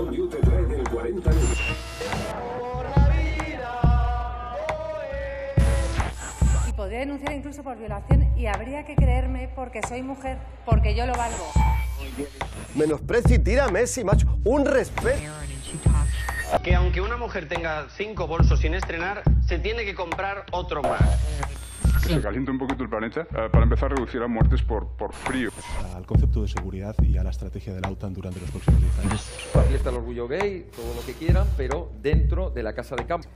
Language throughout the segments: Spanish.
Sol You te trae del 40 minutos. Y podría denunciar incluso por violación y habría que creerme porque soy mujer, porque yo lo valgo. Menosprecio y tira a Messi, macho. Un respeto. Que aunque una mujer tenga cinco bolsos sin estrenar, se tiene que comprar otro más. Se calienta un poquito el planeta. eh, para empezar, reducirá muertes por, por frío. al concepto de seguridad y a la estrategia de la OTAN durante los próximos 10 años. La fiesta del orgullo gay, todo lo que quieran, pero dentro de la casa de campo.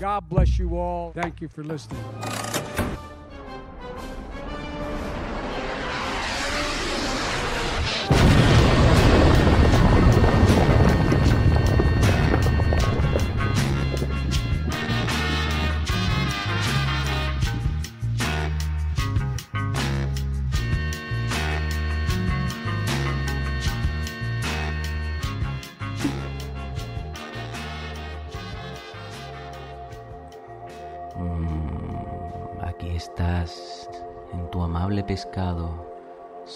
God bless you all. Thank you for listening.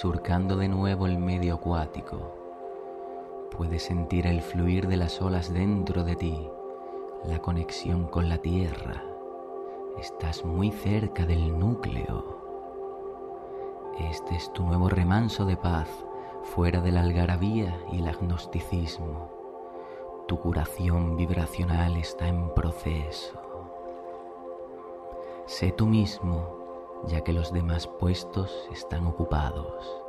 Surcando de nuevo el medio acuático. Puedes sentir el fluir de las olas dentro de ti, la conexión con la tierra. Estás muy cerca del núcleo. Este es tu nuevo remanso de paz, fuera de la algarabía y el agnosticismo. Tu curación vibracional está en proceso. Sé tú mismo, ya que los demás puestos están ocupados.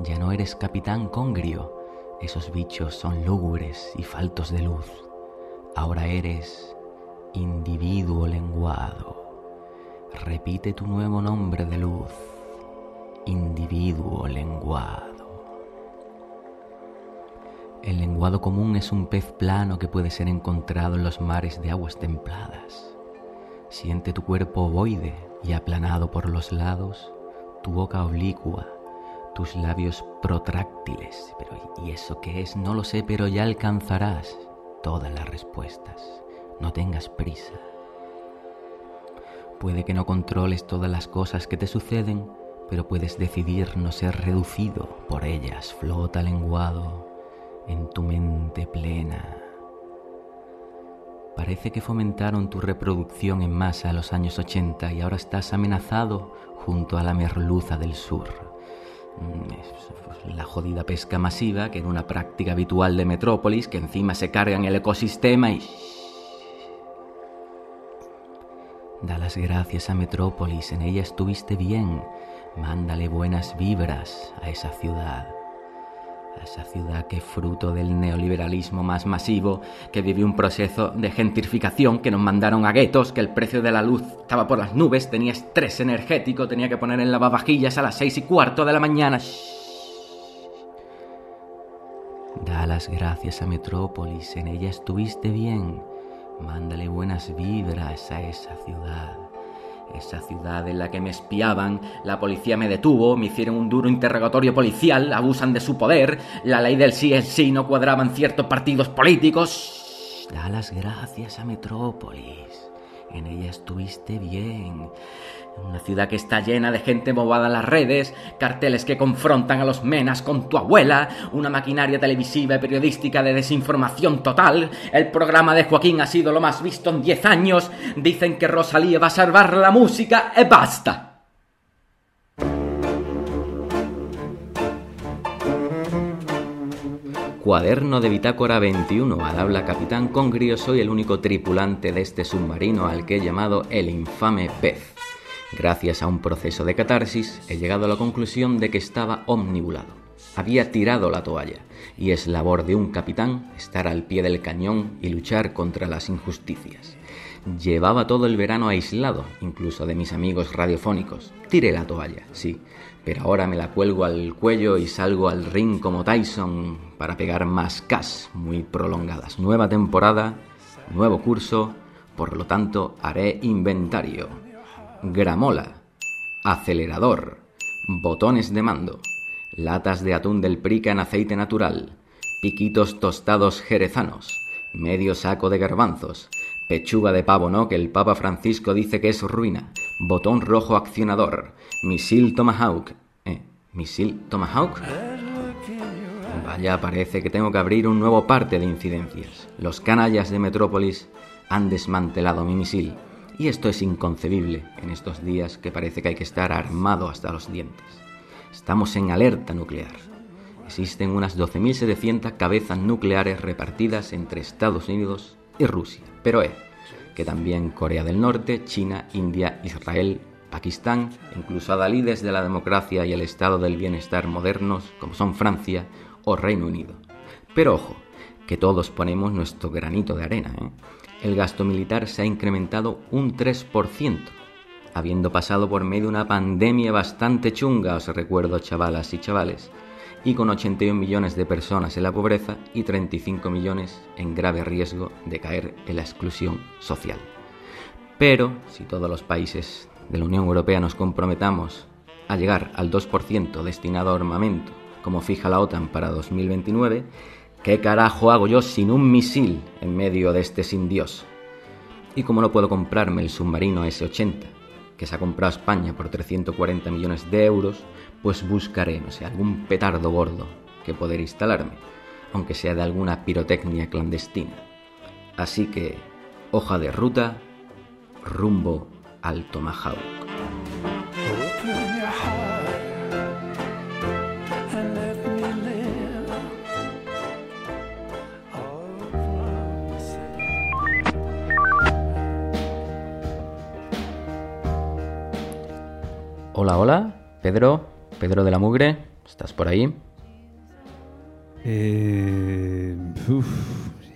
Ya no eres capitán congrio, esos bichos son lúgubres y faltos de luz. Ahora eres individuo lenguado. Repite tu nuevo nombre de luz, individuo lenguado. El lenguado común es un pez plano que puede ser encontrado en los mares de aguas templadas. Siente tu cuerpo ovoide y aplanado por los lados, tu boca oblicua, tus labios protráctiles. Pero ¿y eso qué es? No lo sé, pero ya alcanzarás todas las respuestas. No tengas prisa. Puede que no controles todas las cosas que te suceden, pero puedes decidir no ser reducido por ellas. Flota lenguado en tu mente plena. Parece que fomentaron tu reproducción en masa en los años 80 y ahora estás amenazado junto a la merluza del sur. Mm, La jodida pesca masiva, que era una práctica habitual de Metrópolis, que encima se carga en el ecosistema y... Da las gracias a Metrópolis, en ella estuviste bien. Mándale buenas vibras a esa ciudad a esa ciudad que fruto del neoliberalismo más masivo, que vivió un proceso de gentrificación, que nos mandaron a guetos, que el precio de la luz estaba por las nubes, tenía estrés energético, tenía que poner en lavavajillas a las seis y cuarto de la mañana. Da las gracias a Metrópolis, en ella estuviste bien. Mándale buenas vibras a esa ciudad. Esa ciudad en la que me espiaban, la policía me detuvo, me hicieron un duro interrogatorio policial, abusan de su poder, la ley del sí es sí no cuadraban ciertos partidos políticos. Da las gracias a Metrópolis. En ella estuviste bien. Una ciudad que está llena de gente movada en las redes, carteles que confrontan a los menas con tu abuela, una maquinaria televisiva y periodística de desinformación total. El programa de Joaquín ha sido lo más visto en 10 años. Dicen que Rosalía va a salvar la música y basta. Cuaderno de Bitácora 21. Al habla Capitán Congrio, soy el único tripulante de este submarino al que he llamado el infame pez. Gracias a un proceso de catarsis, he llegado a la conclusión de que estaba omnibulado. Había tirado la toalla, y es labor de un capitán estar al pie del cañón y luchar contra las injusticias. Llevaba todo el verano aislado, incluso de mis amigos radiofónicos. Tiré la toalla, sí, pero ahora me la cuelgo al cuello y salgo al ring como Tyson para pegar más cas muy prolongadas. Nueva temporada, nuevo curso, por lo tanto haré inventario. Gramola, acelerador, botones de mando, latas de atún del prica en aceite natural, piquitos tostados jerezanos, medio saco de garbanzos, pechuga de pavo no que el Papa Francisco dice que es ruina, botón rojo accionador, misil Tomahawk, eh, misil Tomahawk, vaya, parece que tengo que abrir un nuevo parte de incidencias. Los canallas de Metrópolis han desmantelado mi misil. Y esto es inconcebible en estos días que parece que hay que estar armado hasta los dientes. Estamos en alerta nuclear. Existen unas 12.700 cabezas nucleares repartidas entre Estados Unidos y Rusia. Pero eh, que también Corea del Norte, China, India, Israel, Pakistán, incluso adalides de la democracia y el estado del bienestar modernos, como son Francia o Reino Unido. Pero ojo, que todos ponemos nuestro granito de arena. ¿eh? El gasto militar se ha incrementado un 3%, habiendo pasado por medio una pandemia bastante chunga, os recuerdo chavalas y chavales, y con 81 millones de personas en la pobreza y 35 millones en grave riesgo de caer en la exclusión social. Pero si todos los países de la Unión Europea nos comprometamos a llegar al 2% destinado a armamento, como fija la OTAN para 2029, ¿qué carajo hago yo sin un misil en medio de este sin Dios? Y como no puedo comprarme el submarino S-80, que se ha comprado España por 340 millones de euros, pues buscaré, no sé, algún petardo gordo que poder instalarme, aunque sea de alguna pirotecnia clandestina. Así que, hoja de ruta, rumbo al Tomahawk. Hola, Pedro, Pedro de la Mugre, ¿estás por ahí? Eh, uf,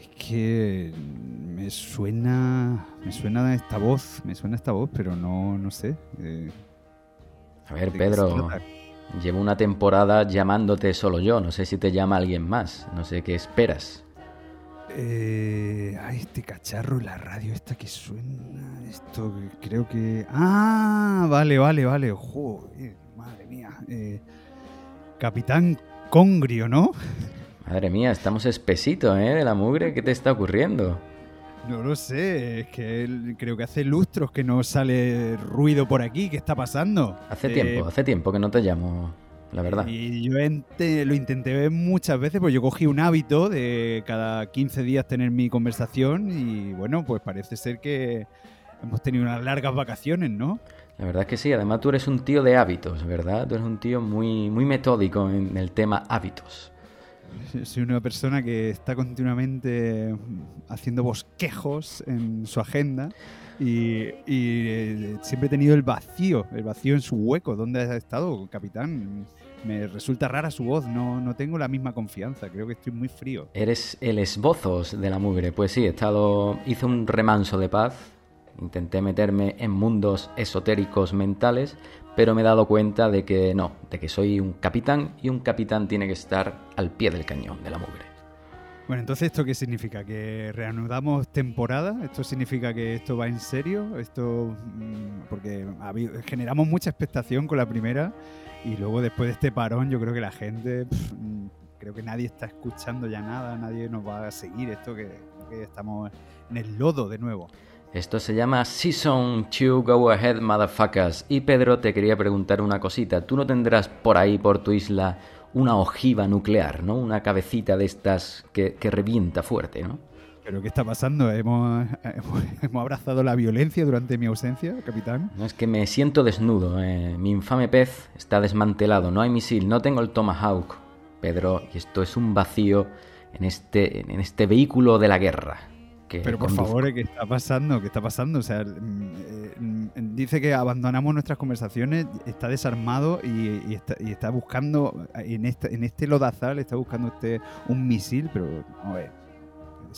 es que me suena, me suena esta voz, me suena esta voz, pero no, no sé. eh, A ver, ¿de qué se Pedro, llevo una temporada llamándote solo yo, no sé si te llama alguien más, no sé qué esperas. Eh, ay, este cacharro, la radio esta que suena, esto que creo que... Ah, vale, vale, vale, joder, madre mía. eh, Capitán Congrio, ¿no? Madre mía, estamos espesito, ¿eh? De la mugre, ¿qué te está ocurriendo? No lo sé, es que él- creo que hace lustros que no sale ruido por aquí, ¿qué está pasando? Hace Eh, tiempo, hace tiempo que no te llamo, la verdad. Y yo ente- lo intenté ver muchas veces, pues yo cogí un hábito de cada 15 días tener mi conversación y bueno, pues parece ser que hemos tenido unas largas vacaciones, ¿no? La verdad es que sí, además tú eres un tío de hábitos, ¿verdad? Tú eres un tío muy, muy metódico en el tema hábitos. Soy una persona que está continuamente haciendo bosquejos en su agenda y, y, eh, siempre he tenido el vacío, el vacío en su hueco. ¿Dónde has estado, capitán? Me resulta rara su voz, no, no tengo la misma confianza, creo que estoy muy frío. Eres el esbozos de la mugre. Pues sí, he estado. hice un remanso de paz. Intenté meterme en mundos esotéricos mentales, pero me he dado cuenta de que no, de que soy un capitán y un capitán tiene que estar al pie del cañón de la mugre. Bueno, entonces, ¿esto qué significa? ¿Que reanudamos temporada? ¿Esto significa que esto va en serio? Esto mm, Porque generamos mucha expectación con la primera y luego después de este parón yo creo que la gente, mm, creo que nadie está escuchando ya nada, nadie nos va a seguir esto que, que estamos en el lodo de nuevo. Esto se llama Season 2 Go Ahead Motherfuckers. Y Pedro, te quería preguntar una cosita. ¿Tú no tendrás por ahí, por tu isla, una ojiva nuclear, ¿no? Una cabecita de estas que, que revienta fuerte, ¿no? ¿Pero qué está pasando? ¿Hemos, hemos, hemos abrazado la violencia durante mi ausencia, capitán? No es que me siento desnudo. eh, Mi infame pez está desmantelado. No hay misil. No tengo el Tomahawk. Pedro, y esto es un vacío en este, en este vehículo de la guerra. Que Pero por conduzco. favor, ¿qué está pasando? ¿Qué está pasando? O sea, mm, eh, mm, dice que abandonamos nuestras conversaciones, está desarmado y, y está, y está buscando, en este, en este lodazal, está buscando este un misil, pero a ver,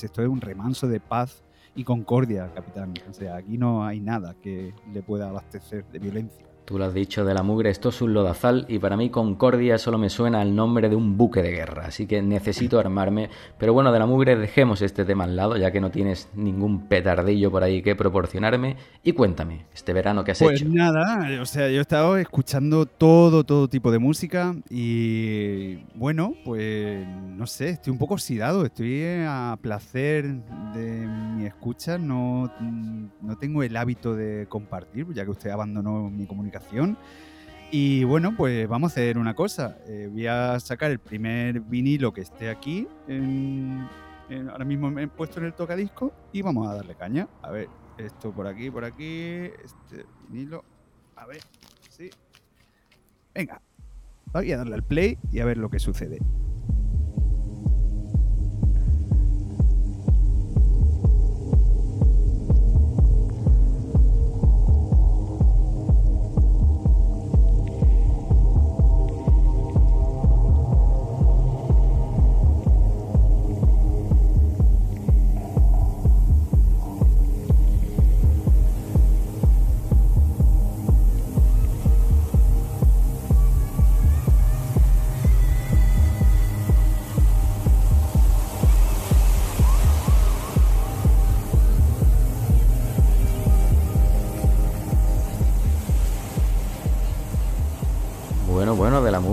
esto es un remanso de paz y concordia, capitán. O sea, aquí no hay nada que le pueda abastecer de violencia. Tú lo has dicho de la mugre, esto es un lodazal y para mí Concordia solo me suena al nombre de un buque de guerra, así que necesito armarme. Pero bueno, de la mugre dejemos este tema al lado, ya que no tienes ningún petardillo por ahí que proporcionarme. Y cuéntame, este verano que has Pues hecho. nada, o sea, yo he estado escuchando todo, todo tipo de música y bueno, pues no sé, estoy un poco oxidado, estoy a placer de mi escucha, no, no tengo el hábito de compartir, ya que usted abandonó mi comunicación Y bueno, pues vamos a hacer una cosa. Eh, voy a sacar el primer vinilo que esté aquí, ahora mismo me he puesto en el tocadisco, y vamos a darle caña. A ver, esto por aquí, por aquí, este vinilo. A ver, sí. Venga, voy a darle al play y a ver lo que sucede.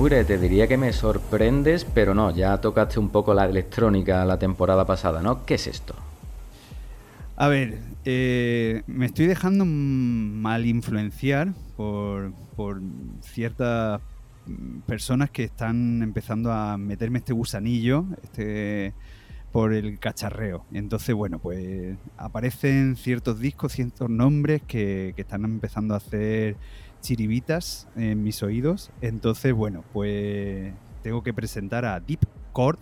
Te diría que me sorprendes, pero no, ya tocaste un poco la electrónica la temporada pasada, ¿no? ¿Qué es esto? A ver, eh, me estoy dejando mal influenciar por, por ciertas mm, personas que están empezando a meterme este gusanillo, este por el cacharreo. Entonces, bueno, pues aparecen ciertos discos, ciertos nombres que, que están empezando a hacer chiribitas en mis oídos. Entonces, bueno, pues tengo que presentar a Deep Chord,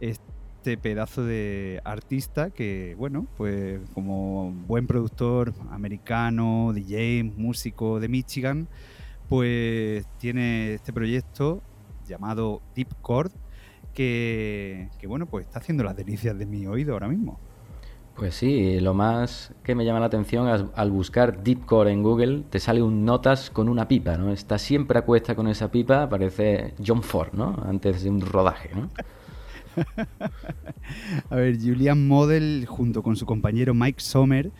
este pedazo de artista que, bueno, pues como buen productor americano, DJ, músico de Michigan, pues tiene este proyecto llamado Deep Chord que, que, bueno, pues está haciendo las delicias de mi oído ahora mismo. Pues sí, lo más que me llama la atención es, al buscar Deepcore en Google te sale un notas con una pipa, ¿no? Está siempre a cuesta con esa pipa, parece John Ford, ¿no? Antes de un rodaje, ¿no? a ver, Julian Model junto con su compañero Mike Sommer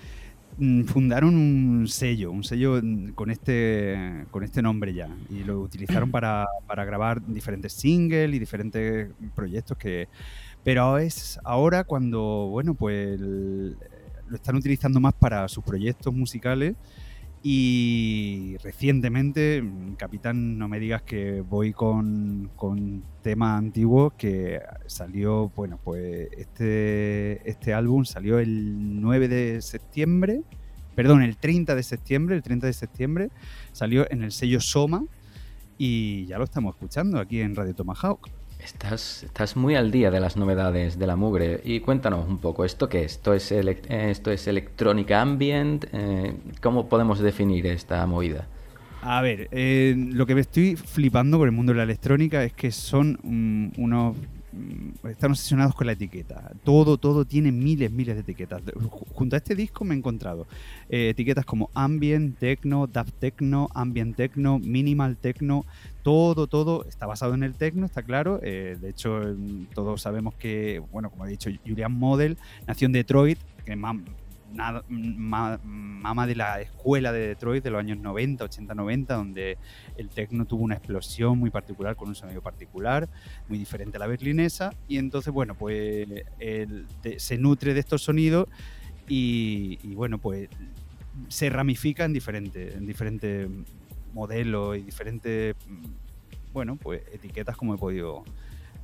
mm, fundaron un sello, un sello con este, con este nombre ya, y lo utilizaron para, para grabar diferentes singles y diferentes proyectos que... Pero es ahora cuando, bueno, pues lo están utilizando más para sus proyectos musicales y recientemente, Capitán, no me digas que voy con, con temas antiguos que salió, bueno, pues este, este álbum salió el 9 de septiembre, perdón, el 30 de septiembre, el 30 de septiembre salió en el sello Soma y ya lo estamos escuchando aquí en Radio Tomahawk. Estás, estás muy al día de las novedades de la mugre. Y cuéntanos un poco, ¿esto qué es? ¿Esto es, eh, esto es electrónica ambient? Eh, ¿Cómo podemos definir esta movida? A ver, eh, lo que me estoy flipando con el mundo de la electrónica es que son mm, unos... mm, Están obsesionados con la etiqueta. Todo, todo tiene miles, miles de etiquetas. Junto a este disco me he encontrado eh, etiquetas como ambient, techno, dub techno, ambient techno, minimal techno. Todo, todo está basado en el techno, está claro. Eh, de hecho, mm, todos sabemos que, bueno, como he dicho, Julian Model nació en Detroit, que mam- nada- ma- mama de la escuela de Detroit de los años 90, 80, 90, donde el techno tuvo una explosión muy particular, con un sonido particular, muy diferente a la berlinesa. Y entonces, bueno, pues se nutre de estos sonidos y, bueno, pues se ramifica en diferentes, en diferentes modelos y diferentes, mm, bueno, pues etiquetas, como he podido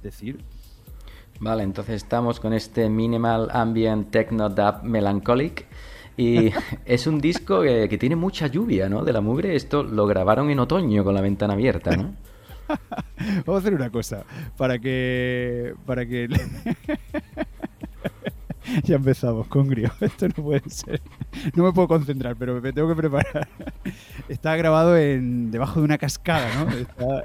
decir. Vale, entonces estamos con este Minimal Ambient Techno Dub Melancholic. Y es un disco que, que tiene mucha lluvia, ¿no? De la mugre. Esto lo grabaron en otoño con la ventana abierta, ¿no? Vamos a hacer una cosa para que para que ya empezamos con Grio. Esto no puede ser. No me puedo concentrar, pero me tengo que preparar. Está grabado en debajo de una cascada, ¿no? Está-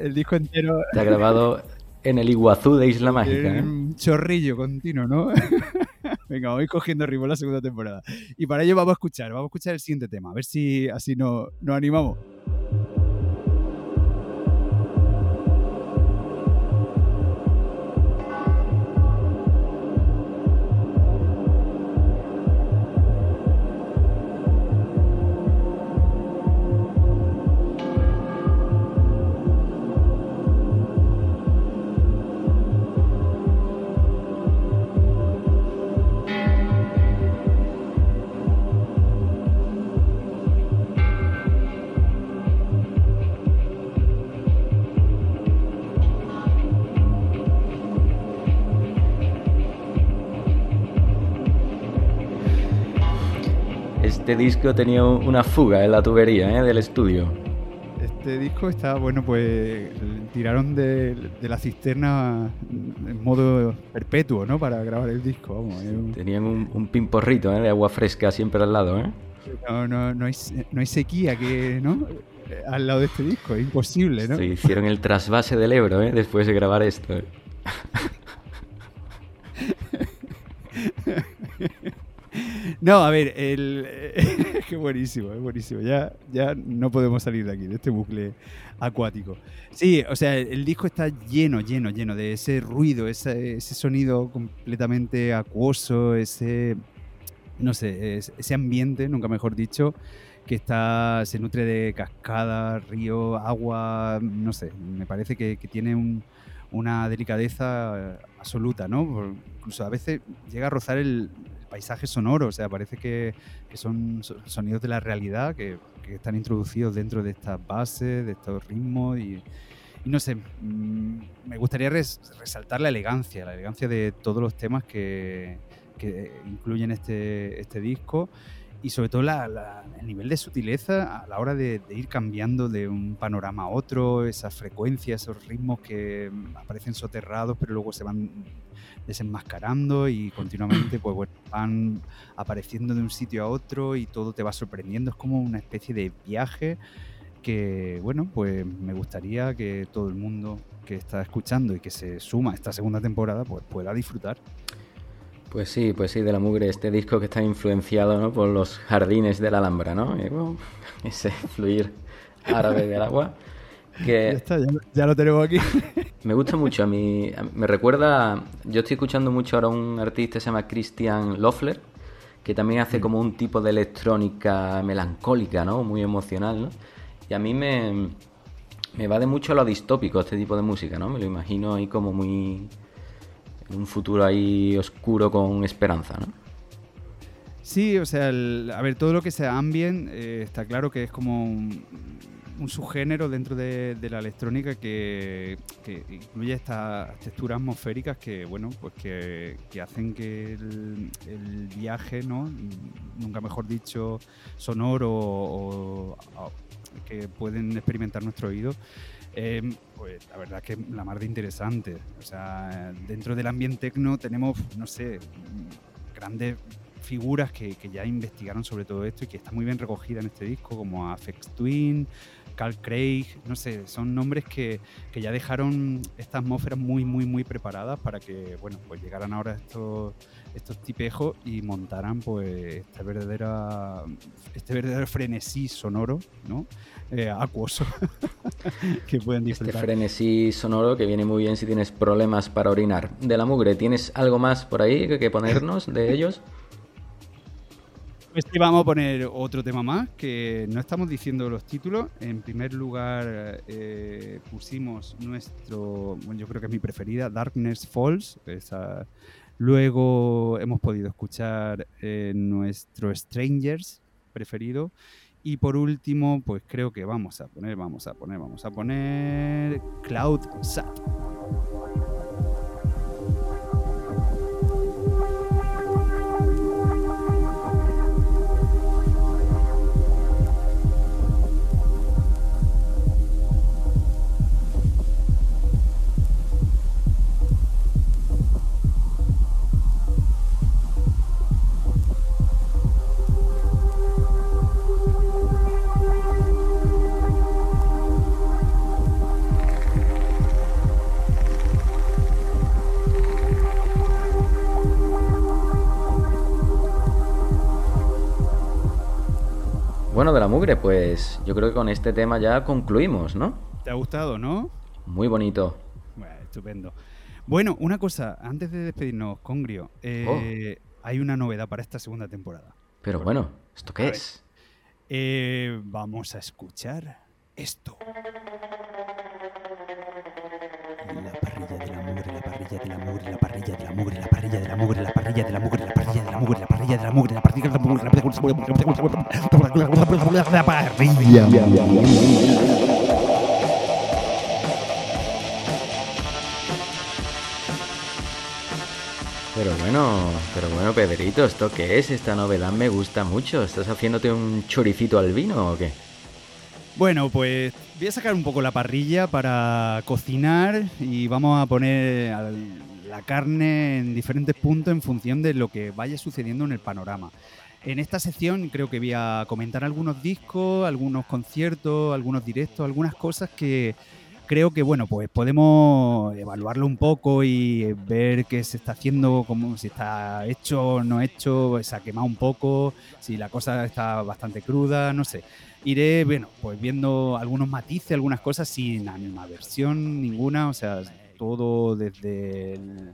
el disco entero Está grabado en el Iguazú de Isla Mágica, en ¿eh? un chorrillo continuo, ¿no? Venga, voy cogiendo ritmo la segunda temporada. Y para ello vamos a escuchar, vamos a escuchar el siguiente tema, a ver si así no- nos animamos. Este disco tenía una fuga en la tubería ¿eh? del estudio. Este disco está, bueno, pues tiraron de, de la cisterna en modo perpetuo, ¿no? Para grabar el disco, vamos. es un- Tenían un, un pimporrito ¿eh? de agua fresca siempre al lado, ¿eh? No, no, no, hay, no hay sequía que, ¿no? Al lado de este disco, es imposible, ¿no? Sí, hicieron el trasvase del Ebro, ¿eh? Después de grabar esto. ¿eh? No, a ver, el... qué buenísimo, es buenísimo. Ya, ya no podemos salir de aquí, de este bucle acuático. Sí, o sea, el disco está lleno, lleno, lleno de ese ruido, ese, ese sonido completamente acuoso, ese, no sé, es- ese ambiente, nunca mejor dicho, que está, se nutre de cascadas, río, agua, no sé, me parece que, que tiene un- una delicadeza eh, absoluta, ¿no? Incluso a veces llega a rozar el, el paisaje sonoro, o sea, parece que, son so- sonidos de la realidad que, están introducidos dentro de estas bases, de estos ritmos y, no sé, mm, me gustaría res- resaltar la elegancia, la elegancia de todos los temas que, incluyen este, este disco y sobre todo la- el nivel de sutileza a la hora de, de ir cambiando de un panorama a otro, esas frecuencias, esos ritmos que aparecen soterrados pero luego se van desenmascarando y continuamente pues bueno, van apareciendo de un sitio a otro y todo te va sorprendiendo. Es como una especie de viaje que, bueno, pues me gustaría que todo el mundo que está escuchando y que se suma a esta segunda temporada pues pueda disfrutar. Pues sí, pues sí, de la mugre, este disco que está influenciado ¿no? por los jardines de la Alhambra, ¿no? Y, bueno, ese fluir árabe del agua. Ya Que está, ya, ya lo tenemos aquí. me gusta mucho a mí, me recuerda, yo estoy escuchando mucho ahora un artista que se llama Christian Loeffler, que también hace como un tipo de electrónica melancólica, ¿no? Muy emocional, ¿no? Y a mí me, me va de mucho a lo distópico este tipo de música, ¿no? Me lo imagino ahí como muy... un futuro ahí oscuro con esperanza, ¿no? Sí, o sea, el- a ver, todo lo que sea ambient eh, está claro que es como un, un subgénero dentro de, la electrónica que, que incluye estas texturas atmosféricas que, bueno, pues que, hacen que el, viaje, ¿no? Nunca mejor dicho, sonoro o, que pueden experimentar nuestro oído. eh, pues la verdad que la mar de interesante. O sea, dentro del ambiente tecno tenemos, no sé, grandes figuras que, ya investigaron sobre todo esto y que está muy bien recogida en este disco, como Afex Twin, Carl Craig, no sé, son nombres que, que ya dejaron esta atmósfera muy, muy, muy preparadas para que, bueno, pues llegaran ahora estos, estos tipejos y montaran pues esta verdadera, este verdadero frenesí sonoro, ¿no? Eh, acuoso, que pueden Este disfrutar. frenesí sonoro que viene muy bien si tienes problemas para orinar. De la mugre, ¿tienes algo más por ahí que ponernos de ellos? Pues vamos a poner otro tema más, que no estamos diciendo los títulos. En primer lugar eh, pusimos nuestro, bueno, yo creo que es mi preferida, Darkness Falls. Luego hemos podido escuchar eh, nuestro Strangers preferido. Y por último, pues creo que vamos a poner, vamos a poner, vamos a poner Cloud Sat. Bueno, de la mugre, pues yo creo que con este tema ya concluimos, ¿no? ¿Te ha gustado, no? Muy bonito. Bueno, estupendo. Bueno, una cosa, antes de despedirnos, Congrio, eh, hay una novedad para esta segunda temporada. Pero bueno, ¿esto qué es? Eh, vamos a escuchar esto. Parrilla de la mugre, la parrilla de la mugre, la parrilla de la mugre, la parrilla de la mugre, la parrilla de la mugre, la parrilla de la mugre, la parrilla de la mugre, la parrilla. Pero bueno, pero bueno, Pedrito, ¿esto qué es? Esta novedad me gusta mucho. ¿Estás haciéndote un choricito al vino o qué? Bueno, pues voy a sacar un poco la parrilla para cocinar y vamos a poner la carne en diferentes puntos en función de lo que vaya sucediendo en el panorama. En esta sección creo que voy a comentar algunos discos, algunos conciertos, algunos directos, algunas cosas que creo que bueno, pues podemos evaluarlo un poco y ver qué se está haciendo, como si está hecho o no hecho, se ha quemado un poco, si la cosa está bastante cruda, no sé. Iré, bueno, pues viendo algunos matices, algunas cosas sin animaversión ninguna, o sea, todo desde el,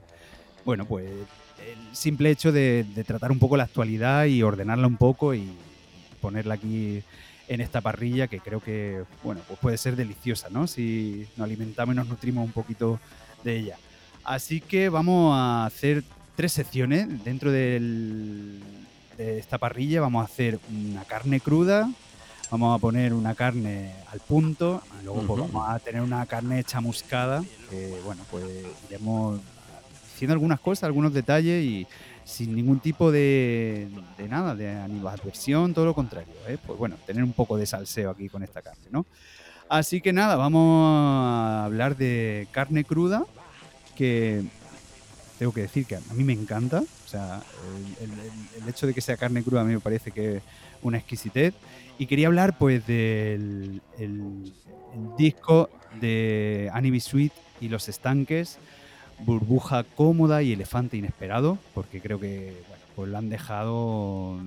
bueno, pues el simple hecho de, de tratar un poco la actualidad y ordenarla un poco y ponerla aquí en esta parrilla que creo que, bueno, pues puede ser deliciosa, ¿no? Si nos alimentamos y nos nutrimos un poquito de ella. Así que vamos a hacer tres secciones dentro del- de esta parrilla. Vamos a hacer una carne cruda, vamos a poner una carne al punto, y luego pues, vamos a tener una carne chamuscada, que bueno, pues iremos diciendo algunas cosas, algunos detalles y sin ningún tipo de, de nada, de animadversión, todo lo contrario. ¿eh? Pues bueno, tener un poco de salseo aquí con esta carne, ¿no? Así que nada, vamos a hablar de carne cruda, que tengo que decir que a mí me encanta. O sea, el, el- el- hecho de que sea carne cruda a mí me parece que es una exquisitez. Y quería hablar pues del el- disco de Annie Sweet y los estanques, Burbuja cómoda y Elefante inesperado, porque creo que bueno, pues lo han dejado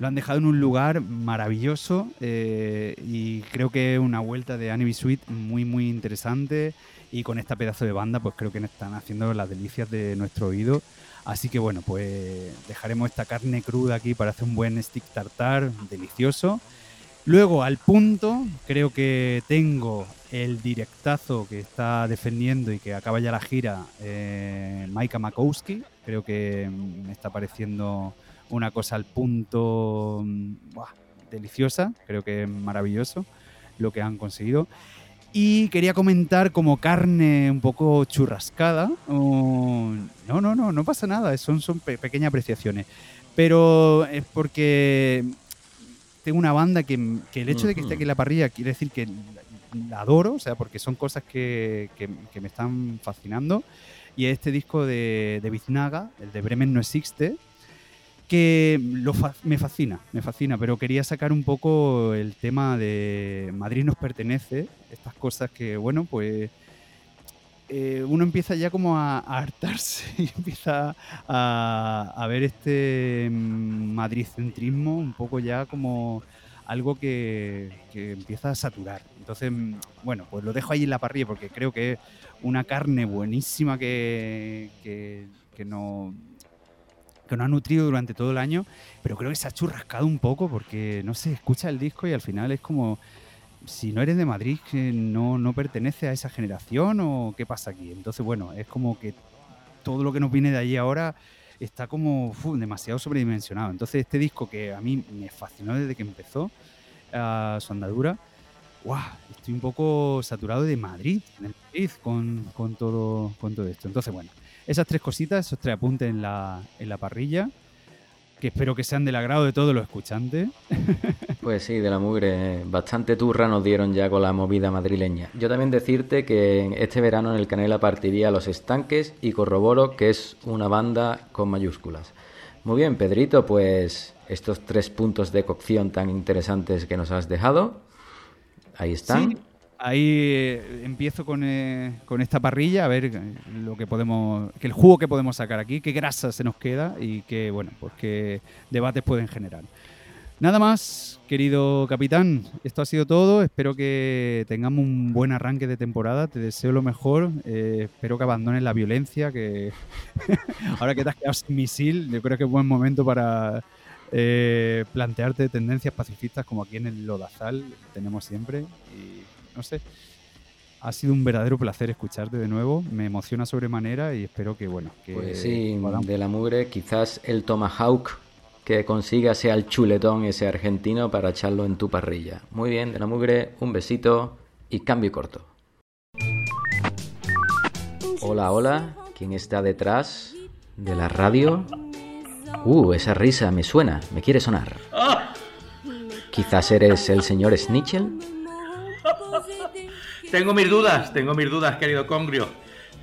lo han dejado en un lugar maravilloso eh, y creo que es una vuelta de Annie Sweet muy muy interesante y con esta pedazo de banda pues creo que están haciendo las delicias de nuestro oído. Así que bueno, pues dejaremos esta carne cruda aquí para hacer un buen stick tartar delicioso. Luego, al punto, creo que tengo el directazo que está defendiendo y que acaba ya la gira, eh, Maika Makowski. Creo que mm, me está pareciendo una cosa al punto mm, deliciosa. Creo que es maravilloso lo que han conseguido. Y quería comentar como carne un poco churrascada. no, no, no, no pasa nada. Son, son pe- pequeñas apreciaciones. Pero es porque tengo una banda que, que el hecho de que esté aquí en la parrilla quiere decir que la adoro, o sea, porque son cosas que, que- que me están fascinando. Y este disco de, de Biznaga, el de Bremen no existe, que me fascina, me fascina, pero quería sacar un poco el tema de Madrid nos pertenece, estas cosas que, bueno, pues eh, uno empieza ya como a, hartarse y empieza a, ver este mm, madridcentrismo un poco ya como algo que, empieza a saturar. Entonces, mm, bueno, pues lo dejo ahí en la parrilla porque creo que es una carne buenísima que, que no que nos ha nutrido durante todo el año, pero creo que se ha churrascado un poco porque, no sé, escucha el disco y al final es como, si no eres de Madrid, no, no pertenece a esa generación o qué pasa aquí. Entonces, bueno, es como que todo lo que nos viene de allí ahora está como demasiado sobredimensionado. Entonces, este disco que a mí me fascinó desde que empezó a su andadura, ¡guau! estoy un poco saturado de Madrid, de Madrid con, con todo, con todo esto. Entonces, bueno, esas tres cositas, esos tres apuntes en la, en la parrilla, que espero que sean del agrado de todos los escuchantes. Pues sí, de la mugre. Bastante turra nos dieron ya con la movida madrileña. Yo también decirte que este verano en el Canela partiría Los Estanques y corroboro que es una banda con mayúsculas. Muy bien, Pedrito, pues estos tres puntos de cocción tan interesantes que nos has dejado, ahí están. Sí, ahí eh, empiezo con, eh, con esta parrilla a ver eh, lo que podemos, que el jugo que podemos sacar aquí, qué grasa se nos queda y qué bueno, pues qué debates pueden generar. Nada más, querido capitán, esto ha sido todo. Espero que tengamos un buen arranque de temporada. Te deseo lo mejor. Eh, espero que abandones la violencia, que ahora que te has quedado sin misil, yo creo que es buen momento para eh, plantearte tendencias pacifistas como aquí en el Lodazal tenemos siempre. No sé, ha sido un verdadero placer escucharte de nuevo. Me emociona sobremanera y espero que, bueno, que Pues sí, podamos- de la mugre, quizás el Tomahawk que consiga sea el chuletón ese argentino para echarlo en tu parrilla. Muy bien, de la mugre, un besito y cambio corto. Hola, hola, ¿quién está detrás? ¿De la radio? Uh, esa risa me suena, me quiere sonar. ¡Ah! Quizás eres el señor Snitchell. Tengo mis dudas, tengo mis dudas, querido Congrio.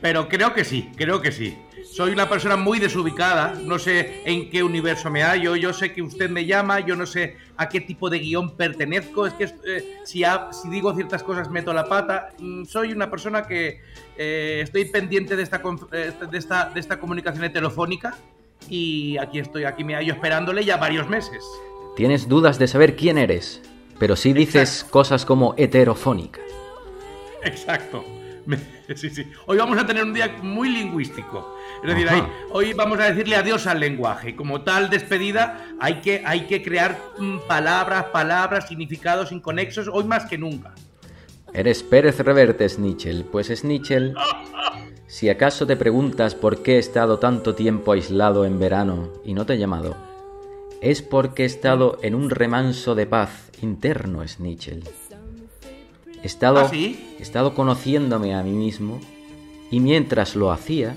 Pero creo que sí, creo que sí. Soy una persona muy desubicada, no sé en qué universo me hallo, yo sé que usted me llama, yo no sé a qué tipo de guion pertenezco, es que eh, si, ha- si digo ciertas cosas meto la pata. Mm, Soy una persona que eh, estoy pendiente de esta, eh, de, esta, de esta comunicación telefónica y aquí estoy, aquí me hallo esperándole ya varios meses. Tienes dudas de saber quién eres, pero sí dices cosas como heterofónica. Exacto. Sí, sí. Hoy vamos a tener un día muy lingüístico. Es decir, ahí- hoy vamos a decirle adiós al lenguaje. Como tal despedida, hay que, hay que crear mm, palabras, palabras, significados inconexos, hoy más que nunca. Eres Pérez Reverte, Snitchell. Pues Snitchell, si acaso te preguntas por qué he estado tanto tiempo aislado en verano y no te he llamado, es porque he estado en un remanso de paz interno, Snitchell. He estado, ¿Ah, sí? he estado conociéndome a mí mismo y mientras lo hacía,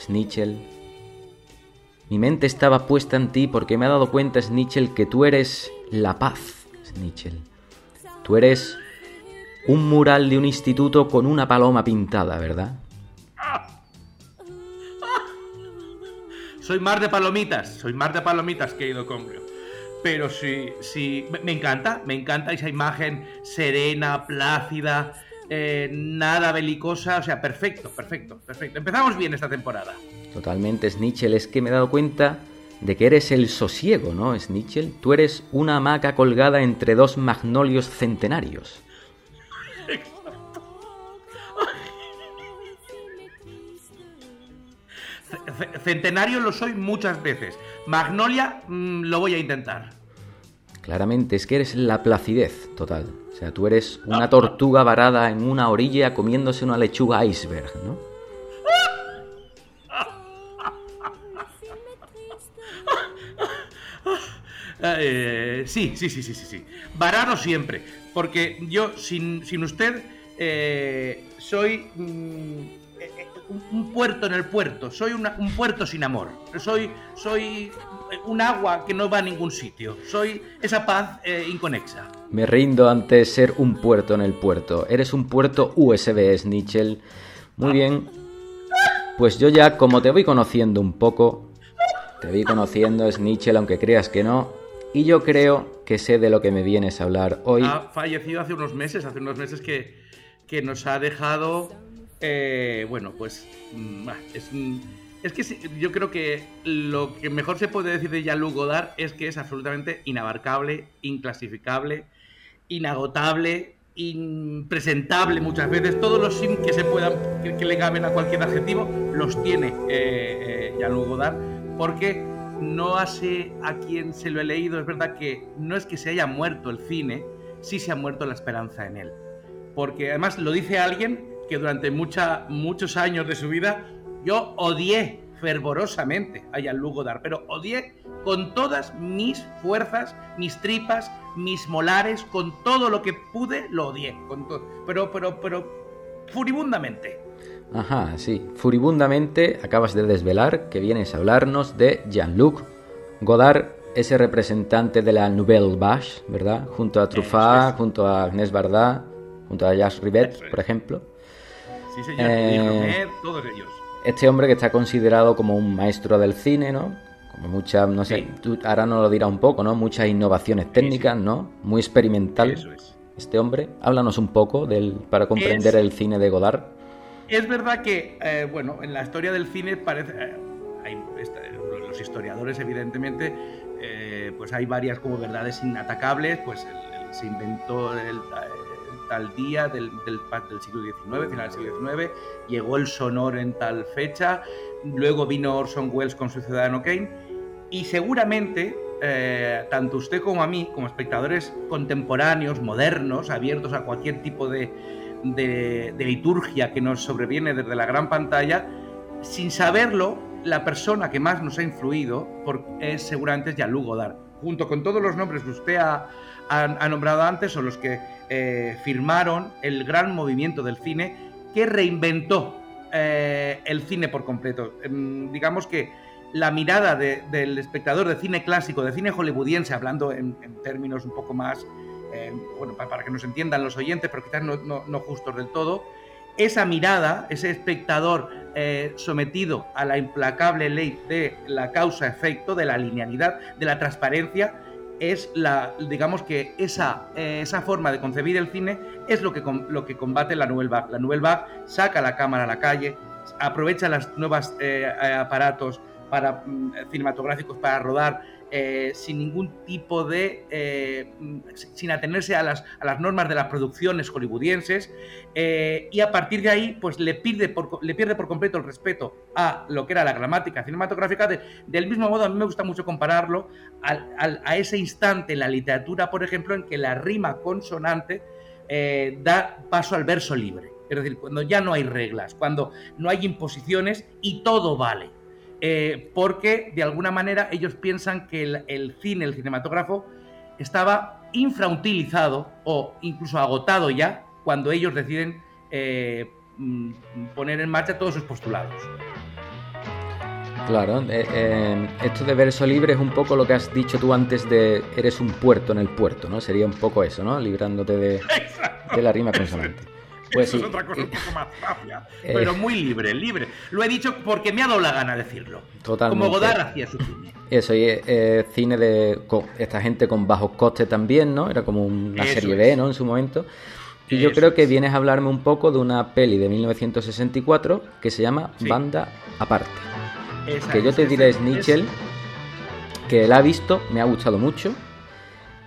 Snitchell, mi mente estaba puesta en ti porque me he dado cuenta, Snitchell, que tú eres la paz, Snitchell. Tú eres un mural de un instituto con una paloma pintada, ¿verdad? Soy más de palomitas, soy más de palomitas, querido Congrio. Pero sí, sí, me- encanta, me encanta esa imagen serena, plácida, eh, nada belicosa, o sea, perfecto, perfecto, perfecto. Empezamos bien esta temporada. Totalmente, Snitchell. Es que me he dado cuenta de que eres el sosiego, ¿no, Snitchell? Tú eres una hamaca colgada entre dos magnolios centenarios. Centenario lo soy muchas veces. Magnolia mm, lo voy a intentar. Claramente, es que eres la placidez total. O sea, tú eres una tortuga varada en una orilla comiéndose una lechuga iceberg, ¿no? Eh, sí, sí, sí, sí, sí, sí. Varado siempre. Porque yo, sin, sin usted, eh, soy mm, un, un puerto en el puerto. Soy una- un puerto sin amor. Soy, soy un agua que no va a ningún sitio. Soy esa paz eh, inconexa. Me rindo ante ser un puerto en el puerto. Eres un puerto USB, Snitchell. Muy bien. Pues yo ya, como te voy conociendo un poco, te voy conociendo, Snitchell, aunque creas que no, y yo creo que sé de lo que me vienes a hablar hoy. Ha fallecido hace unos meses, hace unos meses que, que nos ha dejado, eh, bueno, pues mm, ah, es, que yo creo que lo que mejor se puede decir de Jean-Luc Godard es que es absolutamente inabarcable, inclasificable, inagotable, impresentable muchas veces. Todos los sim que se puedan, que, le caben a cualquier adjetivo, los tiene eh, eh, Godard, porque no hace a quien se lo he leído, es verdad que no es que se haya muerto el cine, sí se ha muerto la esperanza en él. Porque además lo dice alguien que durante mucha, muchos años de su vida yo odié fervorosamente a Jean-Luc Godard, pero odié con todas mis fuerzas, mis tripas, mis molares, con todo lo que pude, lo odié. Con pero, pero, pero, furibundamente. Ajá, sí. Furibundamente acabas de desvelar que vienes a hablarnos de Jean-Luc Godard, ese representante de la Nouvelle Vache, ¿verdad? Junto a Truffaut, junto a Agnès Varda, junto a Jacques Rivette, por ejemplo. Sí, señor, Eh, Romer, todos ellos. Este hombre que está considerado como un maestro del cine, ¿no? Como muchas, no sé, tú ahora nos lo dirás un poco, ¿no? Muchas innovaciones técnicas, ¿no? Muy experimental. Eso es. Este hombre, háblanos un poco del, para comprender Es- el cine de Godard. Es verdad que, eh, bueno, en la historia del cine parece. eh, hay esta- los historiadores, evidentemente, eh, pues hay varias como verdades inatacables. Pues el- el- se inventó el tal día del, del, siglo XIX, final del siglo XIX, llegó el sonor en tal fecha, luego vino Orson Welles con su Ciudadano Kane, y seguramente. eh, tanto usted como a mí, como espectadores contemporáneos, modernos, abiertos a cualquier tipo de, de, liturgia que nos sobreviene desde la gran pantalla, sin saberlo, la persona que más nos ha influido es seguramente Jean-Luc Godard. Junto con todos los nombres que usted ha, ha- nombrado antes, son los que eh, firmaron el gran movimiento del cine que reinventó eh, el cine por completo. Em, digamos que la mirada de- del espectador de cine clásico, de cine hollywoodiense, hablando en, en términos un poco más, eh, bueno, pa- para, que nos entiendan los oyentes, pero quizás no, no- no justos del todo, esa mirada, ese espectador eh, sometido a la implacable ley de la causa-efecto, de la linealidad, de la transparencia, es la, digamos que esa, eh, esa forma de concebir el cine es lo que, lo que combate la Nouvelle Vague. La Nouvelle Vague saca la cámara a la calle, aprovecha los nuevos aparatos para, mm, cinematográficos para rodar eh, sin ningún tipo de... eh, sin atenerse a las, a las normas de las producciones hollywoodienses eh, y a partir de ahí pues le pierde, por, le pierde por completo el respeto a lo que era la gramática cinematográfica. de- del mismo modo, a mí me gusta mucho compararlo al- al- a ese instante en la literatura, por ejemplo, en que la rima consonante da paso al verso libre. Es decir, cuando ya no hay reglas, cuando no hay imposiciones y todo vale. Eh, porque de alguna manera ellos piensan que el, el cine, el cinematógrafo, estaba infrautilizado o incluso agotado ya cuando ellos deciden eh, mm, poner en marcha todos sus postulados. Claro, eh, eh, esto de verso libre es un poco lo que has dicho tú antes de eres un puerto en el puerto, ¿no? Sería un poco eso, ¿no? Librándote de, de la rima consonante. Pues sí, es otra cosa un poco más Eh. pero muy libre, libre. Lo he dicho porque me ha dado la gana decirlo. Totalmente. Como Godard hacía su cine. eso, y eh, cine de con esta gente con bajos costes también, ¿no? Era como una Eso serie es. B, ¿no? En su momento. Y yo creo que es. vienes a hablarme un poco de una peli de 1964 que se llama Sí. Banda Aparte. Esa que yo te diré, es- Snitchell, que la ha visto, me ha gustado mucho.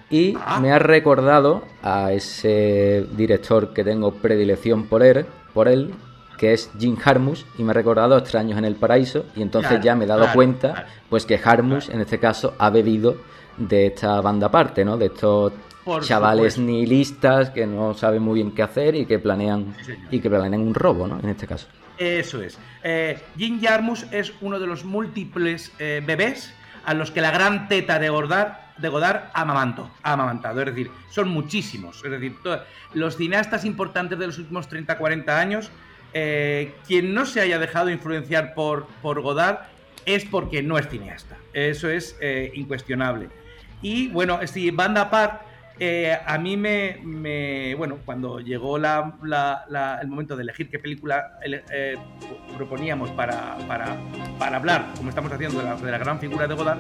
Y Ah. me ha recordado a ese director que tengo predilección por él, por él, que es Jim Jarmusch, y me ha recordado a Extraños en el Paraíso, y entonces Claro, ya me he dado claro, cuenta, claro. pues que Jarmusch, en este caso, ha bebido de esta banda aparte, ¿no? De estos Por chavales supuesto. nihilistas que no saben muy bien qué hacer y que planean Sí, y que planean un robo, ¿no? En este caso. Eso es. Eh, Jim Jarmusch es uno de los múltiples eh, bebés a los que la gran teta de Godard, de Godard amamantó, ha amamantado. Es decir, son muchísimos. Es decir, to- los cineastas importantes de los últimos 30-40 años, eh, quien no se haya dejado influenciar por, por Godard es porque no es cineasta. Eso es eh, incuestionable. Y bueno, si Banda Apart, eh, a mí me, me- Bueno, cuando llegó la- la- el momento de elegir qué película ele- eh, proponíamos para, para, para hablar, como estamos haciendo, de la, de la gran figura de Godard,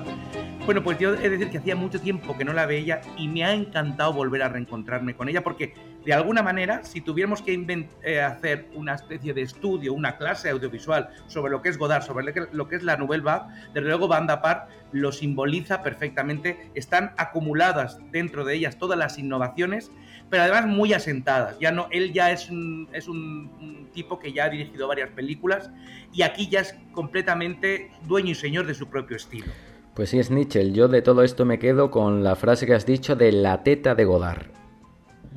bueno, pues yo he de decir que hacía mucho tiempo que no la veía y me ha encantado volver a reencontrarme con ella porque, de alguna manera, si tuviéramos que eh, hacer una especie de estudio, una clase audiovisual sobre lo que es Godard, sobre lo que, es la Nouvelle Vague, desde luego Banda Apart lo simboliza perfectamente. Están acumuladas dentro de ellas todas las innovaciones, pero además muy asentadas. Ya no, él ya es un, es un tipo que ya ha dirigido varias películas y aquí ya es completamente dueño y señor de su propio estilo. Pues sí, es Nietzsche. Yo de todo esto me quedo con la frase que has dicho de la teta de Godard.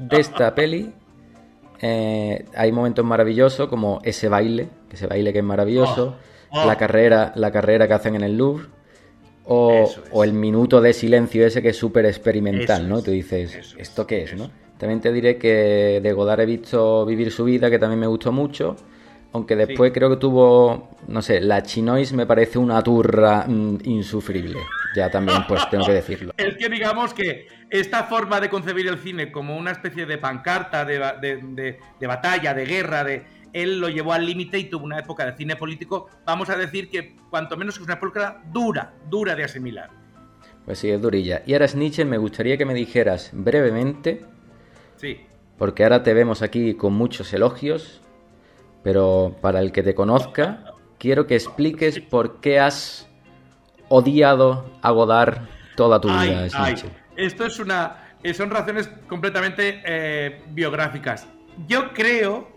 De esta peli eh, hay momentos maravillosos como ese baile, ese baile que es maravilloso, Oh, oh. la carrera, la carrera que hacen en el Louvre, o, Eso es. o el minuto de silencio ese que es súper experimental, Eso ¿no? es, Tú dices, eso ¿esto qué es, eso no? También te diré que de Godard he visto Vivir su vida, que también me gustó mucho. Aunque después creo que tuvo, no sé, la Chinois me parece una turra mm, insufrible. Ya también, pues tengo que decirlo. Es que digamos que esta forma de concebir el cine como una especie de pancarta, de, de- de- de batalla, de guerra, de él lo llevó al límite y tuvo una época de cine político, vamos a decir que cuanto menos es una película dura, dura de asimilar. Pues sí, es durilla. Y ahora, Nietzsche, me gustaría que me dijeras brevemente, Sí. porque ahora te vemos aquí con muchos elogios, pero para el que te conozca, quiero que expliques por qué has odiado a Godard toda tu vida, ay, esto es una. eh, Son razones completamente eh, biográficas. Yo creo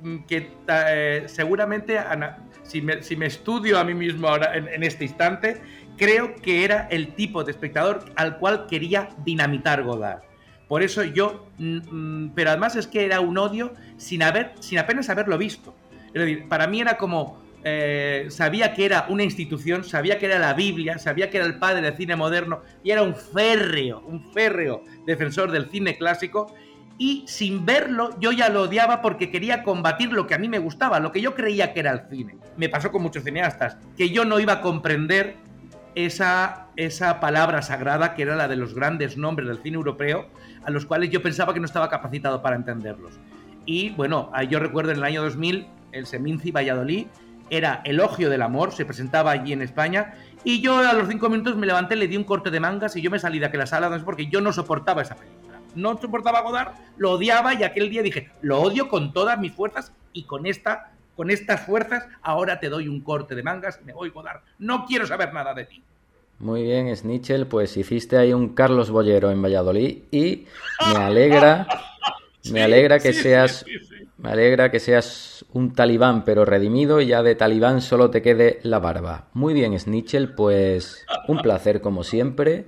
mm, que eh, seguramente, ana- si me, si me estudio a mí mismo ahora en, en este instante, creo que era el tipo de espectador al cual quería dinamitar Godard. Por eso yo, mm, mm, pero además es que era un odio sin haber, sin apenas haberlo visto. Es decir, para mí era como eh, sabía que era una institución, sabía que era la Biblia, sabía que era el padre del cine moderno y era un férreo, un férreo defensor del cine clásico y sin verlo yo ya lo odiaba porque quería combatir lo que a mí me gustaba, lo que yo creía que era el cine. Me pasó con muchos cineastas, que yo no iba a comprender esa, esa palabra sagrada que era la de los grandes nombres del cine europeo, a los cuales yo pensaba que no estaba capacitado para entenderlos. Y bueno, yo recuerdo en el año 2000, el Seminci Valladolid era Elogio del Amor, se presentaba allí en España, y yo a los cinco minutos me levanté, le di un corte de mangas y yo me salí de aquella sala, no sé porque yo no soportaba esa película. No soportaba Godard, lo odiaba y aquel día dije, lo odio con todas mis fuerzas y con esta con estas fuerzas, ahora te doy un corte de mangas y me voy, Godard. No quiero saber nada de ti. Muy bien, Snitchell, pues hiciste ahí un Carlos Bollero en Valladolid y me alegra, me alegra que seas, me alegra que seas un talibán pero redimido y ya de talibán solo te quede la barba. Muy bien, Snitchell, pues un placer como siempre.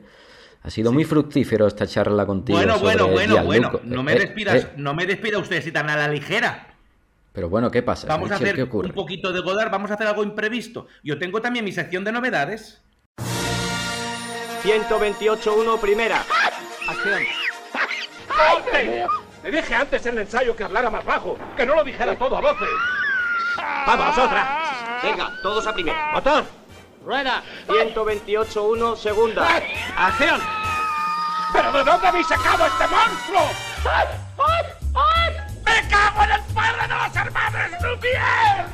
Ha sido muy fructífero esta charla contigo. Bueno, sobre bueno, bueno, bueno. No me Eh, despidas, eh, no me despida usted si tan a la ligera. Pero bueno, ¿qué pasa? Vamos a hacer ¿Qué ocurre? un poquito de Godard, vamos a hacer algo imprevisto. Yo tengo también mi sección de novedades. 128.1 primera. ¡Acción! Te dije antes en el ensayo que hablara más bajo, que no lo dijera todo a voces. ¡Vamos, otra! Venga, todos a primera. ¡Motor! Rueda. 128.1 segunda. ¡Acción! ¿Pero de dónde habéis sacado este monstruo? ¡Ay, ay, ay! ¡Me cago en el padre de los hermanos Lumière!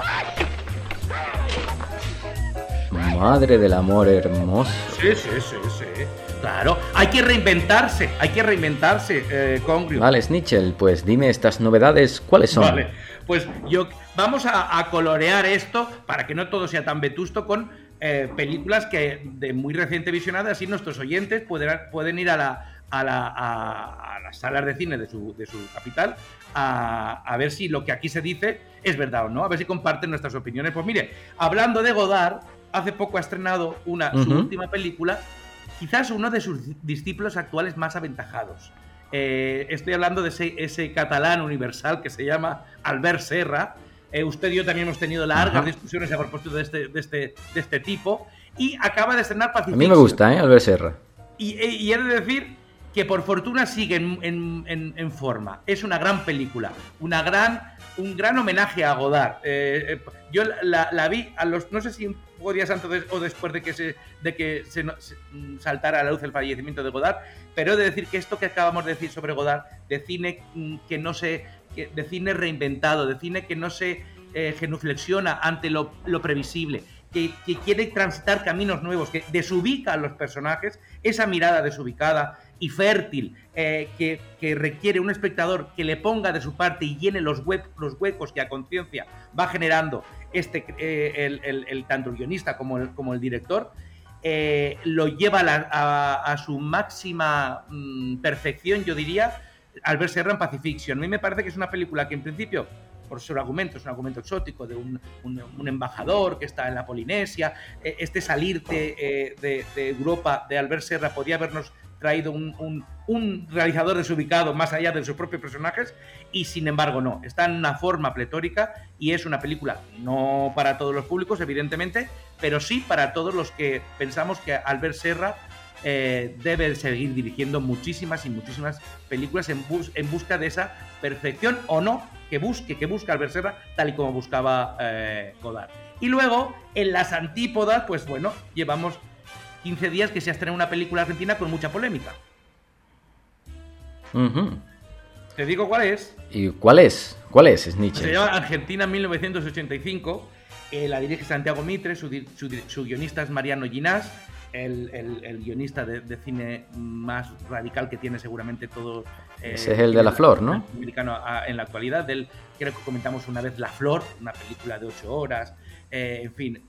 Madre del amor hermoso. Sí, sí, sí, sí. Claro, hay que reinventarse, hay que reinventarse, eh, Congrio. Vale, Snitchell, pues dime estas novedades, ¿cuáles son? Vale, pues yo vamos a, a colorear esto para que no todo sea tan vetusto con eh, películas que de muy reciente visionada, así nuestros oyentes pueden, pueden ir a, la, a, la- a- a las salas de cine de su, de su capital a, a ver si lo que aquí se dice es verdad o no, a ver si comparten nuestras opiniones. Pues mire, hablando de Godard, hace poco ha estrenado una, su última película, quizás uno de sus discípulos actuales más aventajados. Eh, estoy hablando de ese, ese catalán universal que se llama Albert Serra. Eh, usted y yo también hemos tenido largas Ajá. discusiones a propósito de este, de, este, de este tipo. Y acaba de estrenar A Pacific. mí me gusta, ¿eh? Albert Serra. Y, y- y he de decir que por fortuna sigue en, forma. Es una gran película, una gran, un gran homenaje a Godard. Eh, eh, yo la, vi a los, no sé si un poco días antes o después de que se, de que se, mm, saltara a la luz el fallecimiento de Godard, pero he de decir que esto que acabamos de decir sobre Godard, de cine mm, que no se, de cine reinventado, de cine que no se eh, genuflexiona ante lo previsible, que, quiere transitar caminos nuevos, que desubica a los personajes, esa mirada desubicada y fértil eh, que, requiere un espectador que le ponga de su parte y llene los, hue- los huecos que a conciencia va generando este, eh, el, tanto el guionista como el, director, eh, lo lleva a, su máxima mm, perfección, yo diría, Albert Serra en Pacifiction. A mí me parece que es una película que en principio, por su argumento, es un argumento exótico de un, un- embajador que está en la Polinesia. Eh, este salirte eh, de, Europa de Albert Serra podía habernos traído un, un- un realizador desubicado más allá de sus propios personajes y sin embargo no, está en una forma pletórica y es una película no para todos los públicos evidentemente, pero sí para todos los que pensamos que Albert Serra eh, debe seguir dirigiendo muchísimas y muchísimas películas en, bus- en busca de esa perfección o no que busque, que busca Albert Serra tal y como buscaba eh, Godard. Y luego, en las antípodas, pues bueno, llevamos 15 días que se ha estrenado una película argentina con mucha polémica. ¿Te digo cuál es? ¿Y cuál es? ¿Cuál es, Se Snitchell? llama Argentina 1985. eh, la dirige Santiago Mitre, su, su su guionista es Mariano Ginás, el, el- el guionista de, de cine más radical que tiene seguramente todo. eh, Ese es el de La Flor, ¿no? Americano a- en la actualidad. Del, creo que comentamos una vez La Flor, una película de ocho horas. eh, en fin,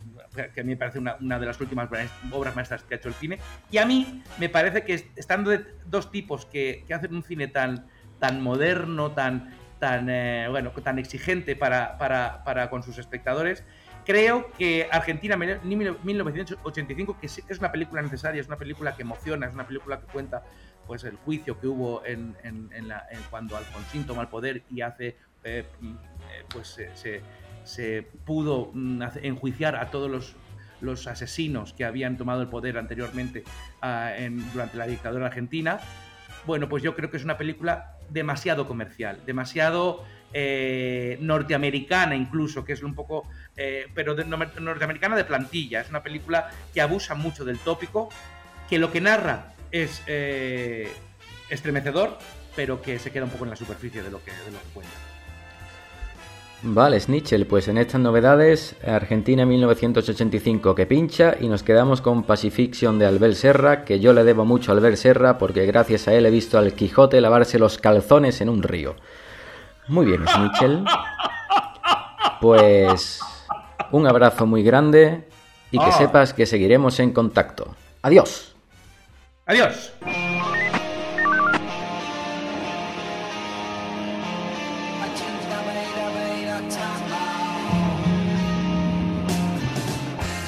que a mí me parece una, una de las últimas obras maestras que ha hecho el cine. Y a mí me parece que est- estando de dos tipos que, que hacen un cine tan, tan moderno, tan, tan, eh, bueno, tan exigente para, para, para con sus espectadores, creo que Argentina mil- 1985, que es una película necesaria, es una película que emociona, es una película que cuenta pues el juicio que hubo en, en- la- en cuando Alfonsín toma el poder y hace eh, eh, pues se, pudo mm, enjuiciar a todos los los asesinos que habían tomado el poder anteriormente en- durante la dictadura argentina. Bueno, pues yo creo que es una película demasiado comercial, demasiado eh, norteamericana incluso, que es un poco, eh, pero de, norteamericana de plantilla. Es una película que abusa mucho del tópico, que lo que narra es eh, estremecedor, pero que se queda un poco en la superficie de lo que, de lo que cuenta. Vale, Snitchel, pues en estas novedades, Argentina 1985 que pincha y nos quedamos con Pacifiction de Albert Serra, que yo le debo mucho a Albert Serra porque gracias a él he visto al Quijote lavarse los calzones en un río. Muy bien, Snitchel. Pues un abrazo muy grande y que Ah. sepas que seguiremos en contacto. Adiós. Adiós.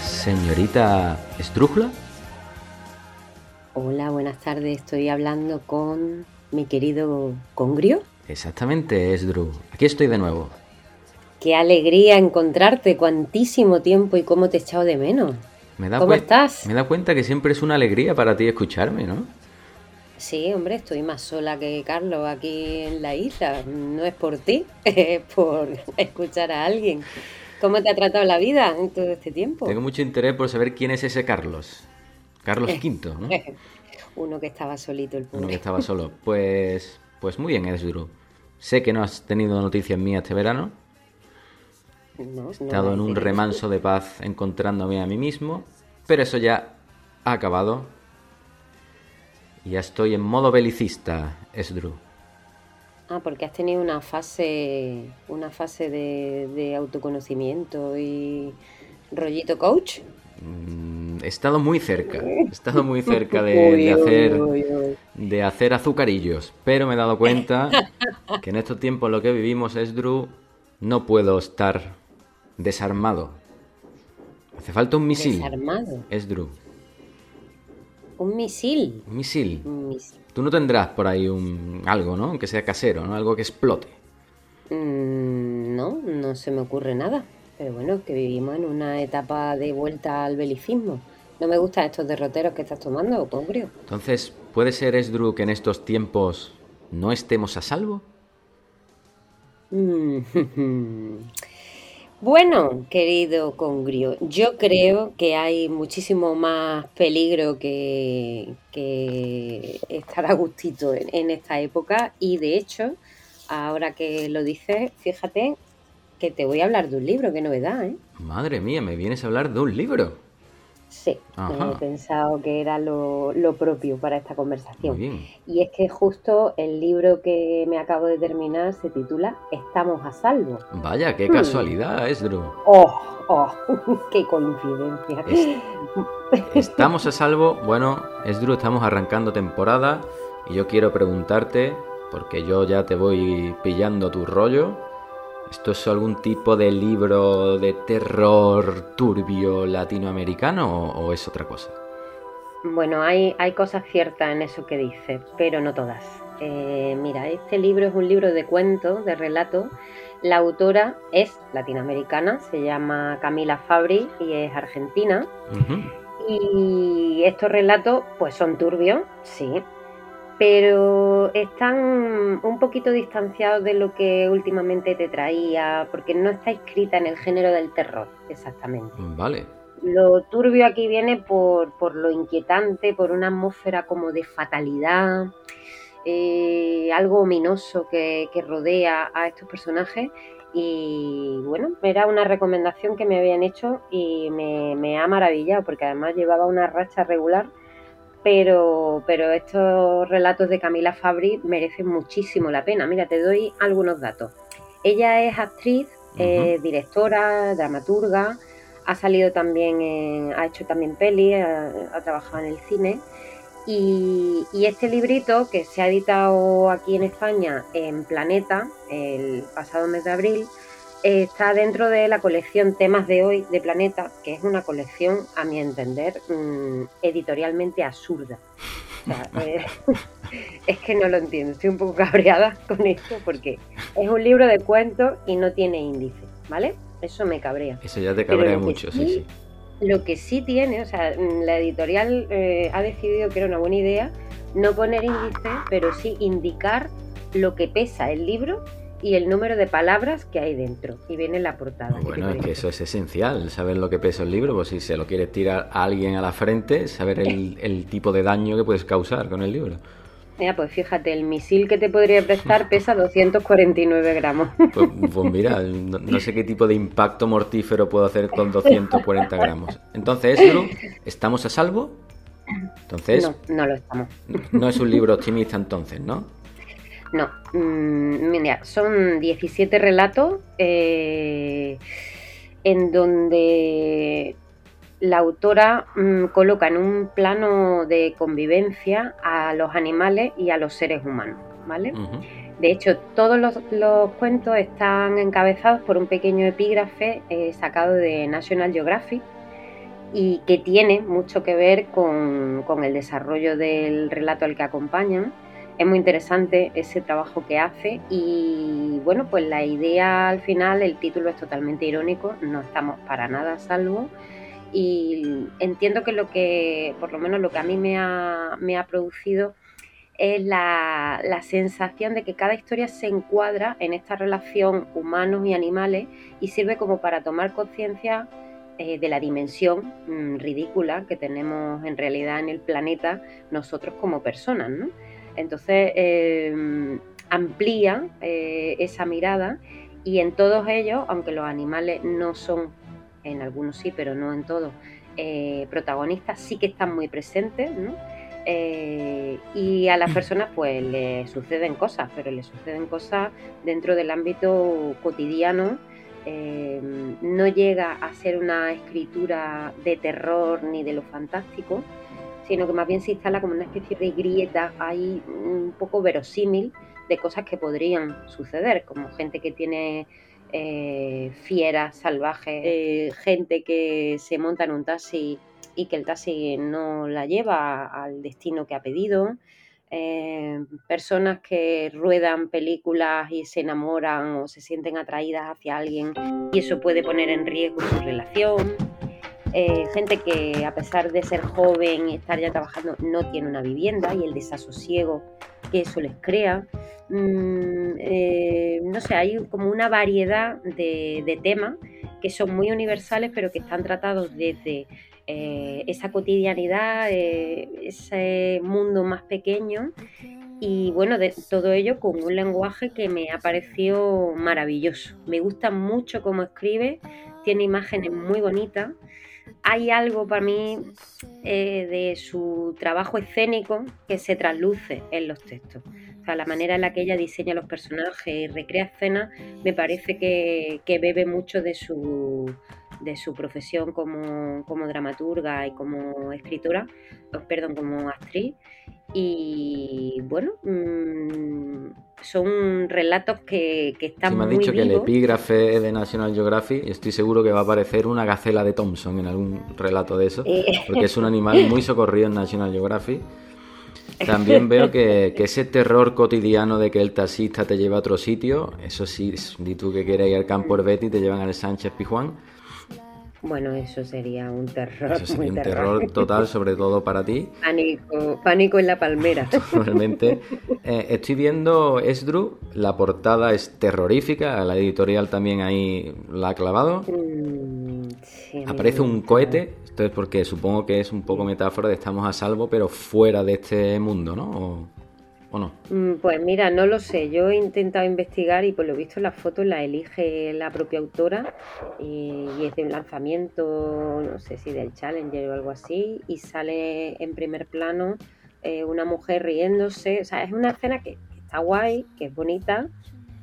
Señorita Estrujla. Hola, buenas tardes. Estoy hablando con mi querido Congrio. Exactamente, es Drew. Aquí estoy de nuevo. Qué alegría encontrarte, cuantísimo tiempo y cómo te he echado de menos. Me da ¿Cómo estás? Me da cuenta que siempre es una alegría para ti escucharme, ¿no? Sí, hombre, estoy más sola que Carlos aquí en la isla. No es por ti, es por escuchar a alguien. ¿Cómo te ha tratado la vida en todo este tiempo? Tengo mucho interés por saber quién es ese Carlos. Carlos V, ¿no? Uno que estaba solito el Uno que pobre. estaba solo. Pues, pues muy bien, Esdru. Sé que no has tenido noticias mías este verano. No, He estado en un no, remanso de paz encontrándome a mí mismo. Pero eso ya ha acabado. Ya estoy en modo belicista, Esdru. Ah, porque has tenido una fase, una fase de, de autoconocimiento y rollito coach. Mm, He estado muy cerca. He estado muy cerca de, Uy, hacer, uy, uy. de hacer azucarillos. Pero me he dado cuenta que en estos tiempos lo que vivimos, Esdru, no puedo estar desarmado. Hace falta un misil. Desarmado. Esdru. Un misil. Un misil. Un misil. Tú no tendrás por ahí un algo, ¿no? Aunque sea casero, ¿no? Algo que explote. Mm, no, no se me ocurre nada. Pero bueno, que vivimos en una etapa de vuelta al belicismo. No me gustan estos derroteros que estás tomando, Congrio. Entonces, ¿puede ser, Esdru, que en estos tiempos no estemos a salvo? Mm, Bueno, querido Congrio, yo creo que hay muchísimo más peligro que, que estar a gustito en, en esta época y de hecho, ahora que lo dices, fíjate que te voy a hablar de un libro, qué novedad, ¿eh? Madre mía, me vienes a hablar de un libro. Sí, Ajá. he pensado que era lo, lo propio para esta conversación. Muy bien. Y es que justo el libro que me acabo de terminar se titula Estamos a salvo. Vaya, qué Hmm. casualidad, Esdru. ¡Oh! ¡Oh! ¡Qué coincidencia! Estamos a salvo. Bueno, Esdru, estamos arrancando temporada y yo quiero preguntarte, porque yo ya te voy pillando tu rollo. ¿Esto es algún tipo de libro de terror turbio latinoamericano o, o es otra cosa? Bueno, hay, hay cosas ciertas en eso que dices, pero no todas. Eh, mira, este libro es un libro de cuentos, de relatos. La autora es latinoamericana, se llama Camila Fabri y es argentina. Y estos relatos, pues son turbios, sí, pero están un poquito distanciados de lo que últimamente te traía, porque no está escrita en el género del terror, exactamente. Vale. Lo turbio aquí viene por, por lo inquietante, por una atmósfera como de fatalidad, eh, algo ominoso que, que rodea a estos personajes. Y bueno, era una recomendación que me habían hecho y me, me ha maravillado porque además llevaba una racha regular. Pero, pero estos relatos de Camila Fabri merecen muchísimo la pena. Mira, te doy algunos datos. Ella es actriz, eh, directora, dramaturga, ha salido también, en- ha hecho también peli, ha, ha trabajado en el cine. Y, y este librito que se ha editado aquí en España en Planeta el pasado mes de abril está dentro de la colección Temas de hoy de Planeta, que es una colección, a mi entender, mm, editorialmente absurda. O sea, eh, es que no lo entiendo, estoy un poco cabreada con esto porque es un libro de cuentos y no tiene índice, ¿vale? Eso me cabrea. Eso ya te cabrea mucho, sí, sí. Lo que sí tiene, o sea, mm, la editorial eh, ha decidido que era una buena idea no poner índice, pero sí indicar lo que pesa el libro y el número de palabras que hay dentro. Y viene en la portada. Bueno, es que eso es esencial, saber lo que pesa el libro, pues si se lo quieres tirar a alguien a la frente, saber el, el tipo de daño que puedes causar con el libro. Mira, pues fíjate, el misil que te podría prestar pesa 249 gramos. Pues, pues mira, no, no, sé qué tipo de impacto mortífero puedo hacer con 240 gramos. Entonces, Esdru, ¿estamos a salvo? Entonces, no, no lo estamos. No es un libro optimista entonces, ¿no? No, mmm, mira, son 17 relatos eh, en donde la autora mmm, coloca en un plano de convivencia a los animales y a los seres humanos, ¿vale? Uh -huh. De hecho, todos los, los, cuentos están encabezados por un pequeño epígrafe eh, sacado de National Geographic y que tiene mucho que ver con, con, el desarrollo del relato al que acompañan. Es muy interesante ese trabajo que hace y bueno, pues la idea al final, el título es totalmente irónico, no estamos para nada a salvo y entiendo que lo que, por lo menos lo que a mí me ha, me ha producido es la, la, sensación de que cada historia se encuadra en esta relación humanos y animales y sirve como para tomar conciencia eh, de la dimensión mmm, ridícula que tenemos en realidad en el planeta nosotros como personas. ¿no? Entonces eh, amplía eh, esa mirada y en todos ellos, aunque los animales no son en algunos sí, pero no en todos, eh, protagonistas sí que están muy presentes, ¿no? Eh, y a las personas pues le suceden cosas, pero le suceden cosas dentro del ámbito cotidiano. Eh, no llega a ser una escritura de terror ni de lo fantástico, sino que más bien se instala como una especie de grieta ahí un poco verosímil de cosas que podrían suceder, como gente que tiene eh, fieras salvajes, eh, gente que se monta en un taxi y que el taxi no la lleva al destino que ha pedido, eh, personas que ruedan películas y se enamoran o se sienten atraídas hacia alguien y eso puede poner en riesgo su relación. Eh, gente que a pesar de ser joven y estar ya trabajando no tiene una vivienda y el desasosiego que eso les crea. Mm, eh, no sé, hay como una variedad de, temas que son muy universales pero que están tratados desde eh, esa cotidianidad, ese mundo más pequeño y bueno, de todo ello con un lenguaje que me ha parecido maravilloso. Me gusta mucho cómo escribe, tiene imágenes muy bonitas hay algo para mí eh, de su trabajo escénico que se trasluce en los textos. O sea, la manera en la que ella diseña los personajes y recrea escenas me parece que, que bebe mucho de su, de su profesión como, como, dramaturga y como escritora, perdón, como actriz. Y bueno, mmm, son relatos que, que están sí, me muy dicho vivos. que el epígrafe es de National Geographic y estoy seguro que va a aparecer una gacela de Thompson en algún relato de eso, Eh. porque es un animal muy socorrido en National Geographic. También veo que, que, ese terror cotidiano de que el taxista te lleva a otro sitio, eso sí, di tú que quieres ir al campo Betty y te llevan al Sánchez Pijuán. Bueno, eso sería un terror. Eso sería un terror. terror total, sobre todo para ti. Pánico, pánico en la palmera. Realmente. Eh, estoy viendo Esdru, la portada es terrorífica, la editorial también ahí la ha clavado. Mm, sí, Aparece un cohete, esto es porque supongo que es un poco metáfora de estamos a salvo, pero fuera de este mundo, ¿no? ¿O, o no? Mm, Pues mira, no lo sé. Yo he intentado investigar y por lo visto la foto la elige la propia autora y, y es de un lanzamiento, no sé si del Challenger o algo así, y sale en primer plano eh, una mujer riéndose. O sea, es una escena que, que está guay, que es bonita,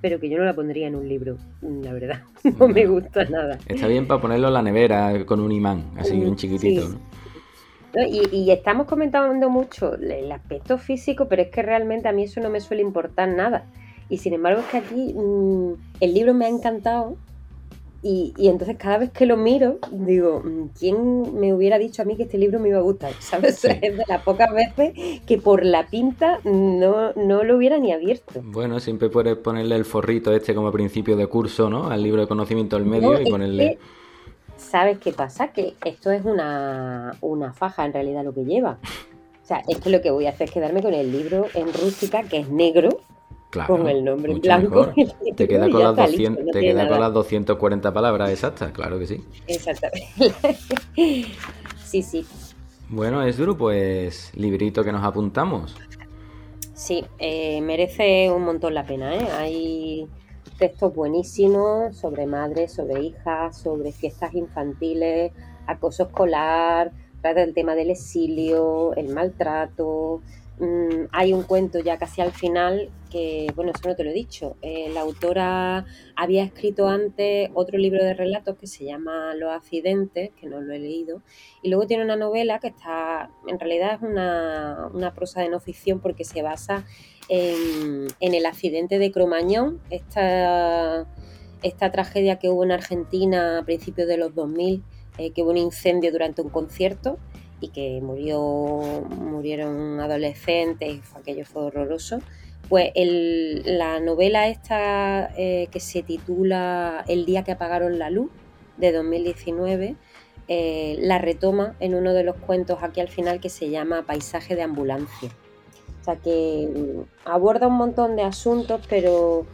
pero que yo no la pondría en un libro, la verdad. No me gusta nada. Está bien para ponerlo en la nevera con un imán, así bien chiquitito. Sí. ¿no? Y, y, estamos comentando mucho el aspecto físico, pero es que realmente a mí eso no me suele importar nada. Y sin embargo es que aquí mmm, el libro me ha encantado y, y, entonces cada vez que lo miro digo, mm, ¿quién me hubiera dicho a mí que este libro me iba a gustar? ¿Sabes? Sí. Es de las pocas veces que por la pinta no, no lo hubiera ni abierto. Bueno, siempre puedes ponerle el forrito este como principio de curso, ¿no? Al libro de conocimiento del medio no, y ponerle... Que ¿Sabes qué pasa? Que esto es una, una faja en realidad lo que lleva. O sea, es que lo que voy a hacer es quedarme con el libro en rústica, que es negro, Claro, con el nombre en blanco. Te queda con ya las está, 200, listo, no te tiene queda con nada. las 240 palabras exactas, claro que sí. Exactamente. sí, sí. Bueno, Esdru, pues librito que nos apuntamos. Sí, eh, merece un montón la pena, ¿eh? Hay textos buenísimos sobre madres, sobre hijas, sobre fiestas infantiles, acoso escolar, trata el tema del exilio, el maltrato. Mm, hay un cuento ya casi al final que, bueno, eso no te lo he dicho. eh, la autora había escrito antes otro libro de relatos que se llama Los accidentes, que no lo he leído, y luego tiene una novela que está, en realidad es una, una prosa de no ficción porque se basa en, el accidente de Cromañón, esta, esta tragedia que hubo en Argentina a principios de los 2000, eh, que hubo un incendio durante un concierto y que murió, murieron adolescentes, aquello fue horroroso. Pues la novela esta eh, que se titula El día que apagaron la luz, de 2019, eh, la retoma en uno de los cuentos aquí al final que se llama Paisaje de ambulancia. O sea que mm, aborda un montón de asuntos, pero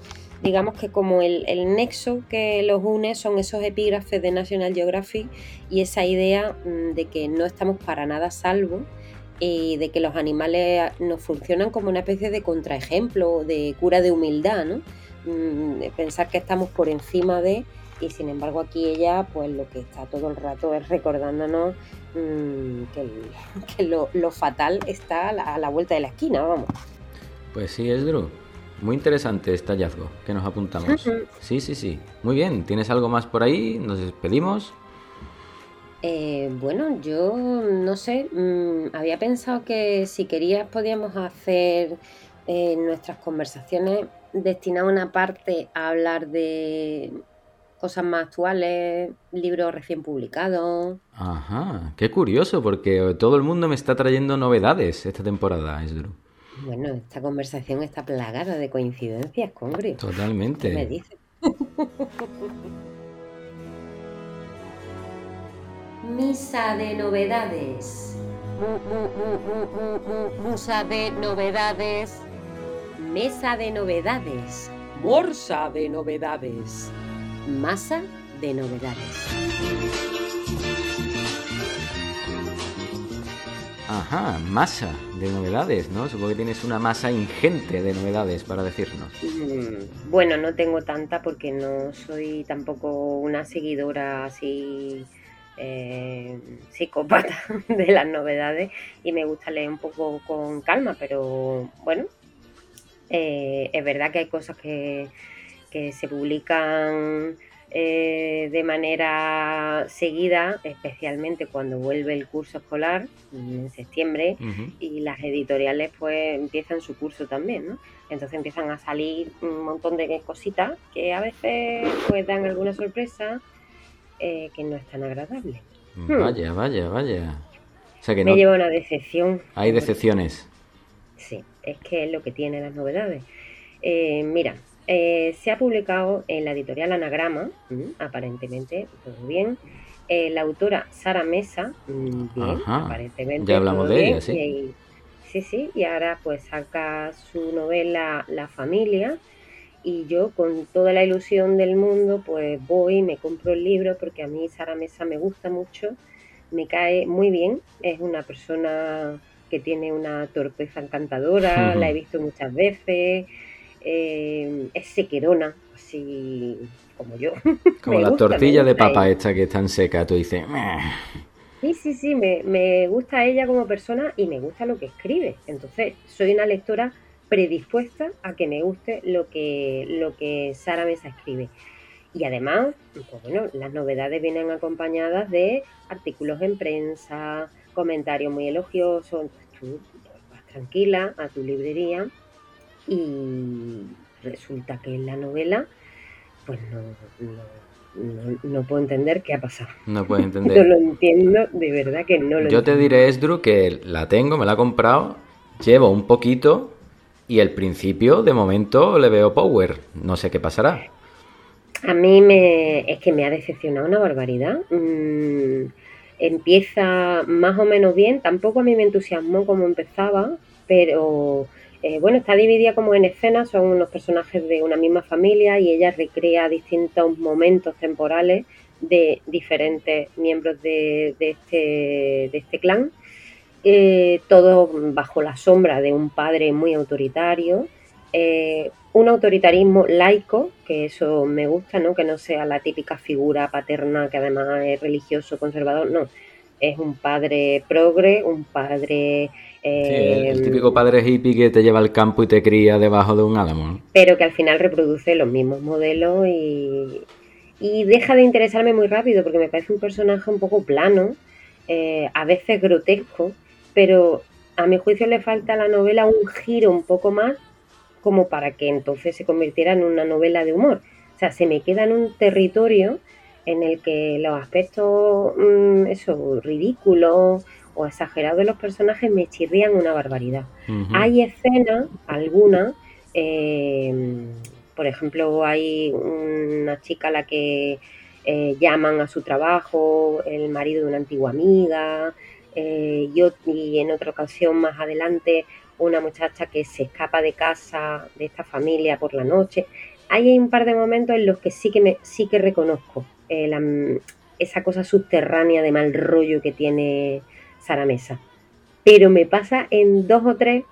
digamos que como el, el nexo que los une son esos epígrafes de National Geographic y esa idea mm, de que no estamos para nada salvo y de que los animales nos funcionan como una especie de contraejemplo, de cura de humildad, ¿no? Mm, pensar que estamos por encima de y sin embargo aquí ella pues lo que está todo el rato es recordándonos mm, que, que lo, lo fatal está a la, a la vuelta de la esquina, vamos. Pues sí, Esdru. Muy interesante este hallazgo que nos apuntamos. Sí, sí, sí. Muy bien. ¿Tienes algo más por ahí? Nos despedimos. Eh, bueno, yo no sé, mm, había pensado que si querías podíamos hacer eh, nuestras conversaciones destinar una parte a hablar de cosas más actuales, libros recién publicados. Ajá. Qué curioso, porque todo el mundo me está trayendo novedades esta temporada, Esdru. Bueno, esta conversación está plagada de coincidencias, Congrio. ¿Qué me Totalmente. dices? Misa de novedades. Musa de novedades. Mesa de novedades. Bolsa de novedades. Masa de novedades. Ajá, masa de novedades, ¿no? Supongo que tienes una masa ingente de novedades para decirnos. Mm, Bueno, no tengo tanta porque no soy tampoco una seguidora así eh, psicópata de las novedades y me gusta leer un poco con calma, pero bueno, eh, es verdad que hay cosas que, que se publican eh, de manera seguida, especialmente cuando vuelve el curso escolar mm, en septiembre y las editoriales pues empiezan su curso también, ¿no? Entonces empiezan a salir un montón de cositas que a veces pues dan alguna sorpresa eh, que no es tan agradable. Hmm. Vaya, vaya, vaya. O sea que Me no lleva una decepción. hay decepciones. Sí, es que es lo que tienen las novedades. Eh, mira, eh, se ha publicado en la editorial Anagrama, aparentemente todo bien. Eh, la autora Sara Mesa, mm, bien, Ajá, aparentemente ya hablamos todo de bien, ella, sí. y- sí, sí, y ahora pues saca su novela La familia. Y yo con toda la ilusión del mundo pues voy, me compro el libro porque a mí Sara Mesa me gusta mucho, me cae muy bien, es una persona que tiene una torpeza encantadora, la he visto muchas veces, eh, es sequerona, así como yo. Como Me la gusta, tortilla de papa ella. esta que es tan seca, tú dices. Sí, sí, sí, me, me gusta ella como persona y me gusta lo que escribe. Entonces, soy una lectora predispuesta a que me guste lo que, lo que Sara Mesa escribe. Y además, pues bueno, las novedades vienen acompañadas de artículos en prensa, comentarios muy elogiosos. Entonces tú vas tranquila a tu librería y resulta que en la novela, pues no, no, no- puedo entender qué ha pasado. no puedes No lo entender. entiendo, de verdad que no lo Yo te diré, Esdru, que la tengo, me la he comprado, llevo un poquito y el principio, de momento, le veo power. No sé qué pasará. A mí me, es que me ha decepcionado una barbaridad. Mm, empieza más o menos bien, tampoco a mí me entusiasmó como empezaba, pero Eh, bueno, está dividida como en escenas, son unos personajes de una misma familia y ella recrea distintos momentos temporales de diferentes miembros de, este, este clan, eh, todo bajo la sombra de un padre muy autoritario, eh, un autoritarismo laico, que eso me gusta, ¿no? que no sea la típica figura paterna que además es religioso, conservador, no, es un padre progre, un padre el, eh, típico padre hippie que te lleva al campo y te cría debajo de un álamo. Pero que al final reproduce los mismos modelos y, deja de interesarme muy rápido porque me parece un personaje un poco plano, eh, a veces grotesco, pero a mi juicio le falta a la novela un giro un poco más como para que entonces se convirtiera en una novela de humor. O sea, se me queda en un territorio en el que los aspectos, mm, eso, ridículos o exagerados de los personajes me chirrían una barbaridad. Hay escenas, algunas, eh, por ejemplo, hay una chica a la que eh, llaman a su trabajo, el marido de una antigua amiga, eh, y en otra ocasión más adelante una muchacha que se escapa de casa de esta familia por la noche. Hay un par de momentos en los que sí que me sí que reconozco esa cosa subterránea de mal rollo que tiene Sara Mesa. Pero me pasa en dos o tres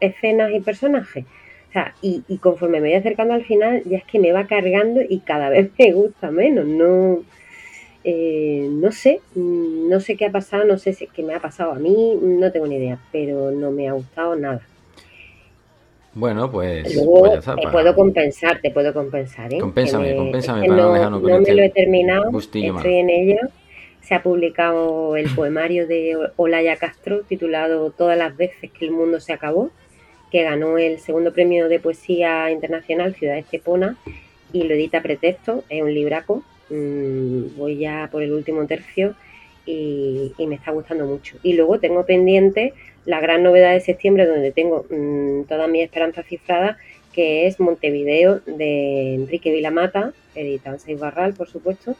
escenas y personajes. O sea, y, conforme me voy acercando al final, ya es que me va cargando y cada vez me gusta menos. No, eh, no sé, no sé qué ha pasado, no sé qué me ha pasado a mí, no tengo ni idea, pero no me ha gustado nada. Bueno, pues, pues te puedo compensar, te puedo compensar, ¿eh? Compénsame, compénsame para no, no, me lo he terminado, estoy en ello se ha publicado el poemario de Olaya Castro titulado Todas las veces que el mundo se acabó, que ganó el segundo premio de poesía internacional Ciudad Estepona y lo edita Pretexto, es un libraco. Mm, voy ya por el último tercio y, me está gustando mucho. Y luego tengo pendiente la gran novedad de septiembre, donde tengo mm, toda mi esperanza cifrada, que es Montevideo de Enrique Vilamata, editado en Seis Barral, por supuesto,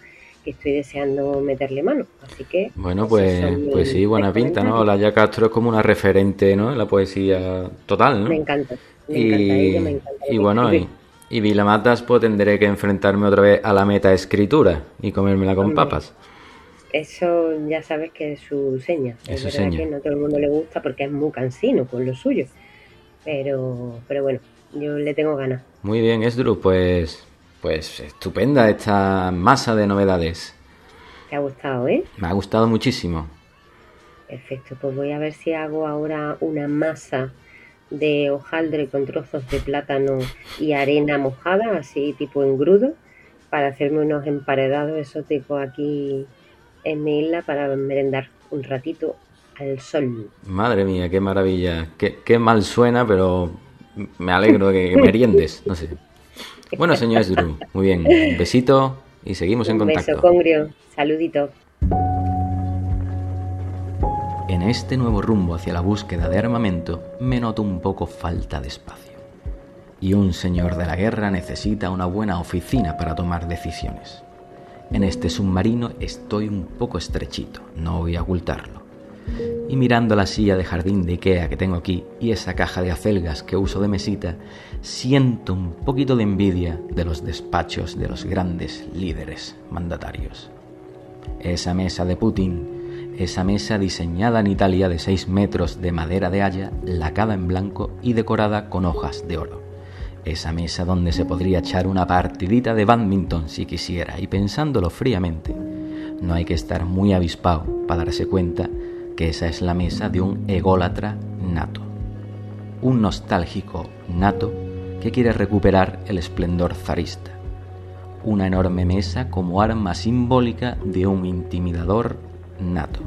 estoy deseando meterle mano. Así que. Bueno, pues, pues sí, buena pinta, ¿no? La Castro es como una referente, ¿no? En la poesía total, ¿no? Me encanta. Me y, encanta me encanta y bueno, y, y Vilamatas, pues tendré que enfrentarme otra vez a la meta escritura y comérmela con papas. Eso ya sabes que es su seña. Es, verdad que no todo el mundo le gusta porque es muy cansino con lo suyo. Pero, pero bueno, yo le tengo ganas. Muy bien, Esdru, pues pues estupenda esta masa de novedades. ¿Te ha gustado, eh? Me ha gustado muchísimo. Perfecto, pues voy a ver si hago ahora una masa de hojaldre con trozos de plátano y arena mojada, así tipo engrudo, para hacerme unos emparedados exóticos aquí en mi isla para merendar un ratito al sol. Madre mía, qué maravilla. Qué, qué mal suena, pero me alegro de que meriendes, no sé. Bueno, señor Drew, muy bien. Un besito y seguimos en contacto. Un beso, Congrio. Saludito. En este nuevo rumbo hacia la búsqueda de armamento me noto un poco falta de espacio. Y un señor de la guerra necesita una buena oficina para tomar decisiones. En este submarino estoy un poco estrechito, no voy a ocultarlo. Y mirando la silla de jardín de Ikea que tengo aquí y esa caja de acelgas que uso de mesita, siento un poquito de envidia de los despachos de los grandes líderes mandatarios. Esa mesa de Putin, esa mesa diseñada en Italia de 6 metros de madera de haya, lacada en blanco y decorada con hojas de oro. Esa mesa donde se podría echar una partidita de badminton si quisiera, y pensándolo fríamente, no hay que estar muy avispado para darse cuenta que esa es la mesa de un ególatra nato. Un nostálgico nato que quiere recuperar el esplendor zarista. Una enorme mesa como arma simbólica de un intimidador nato.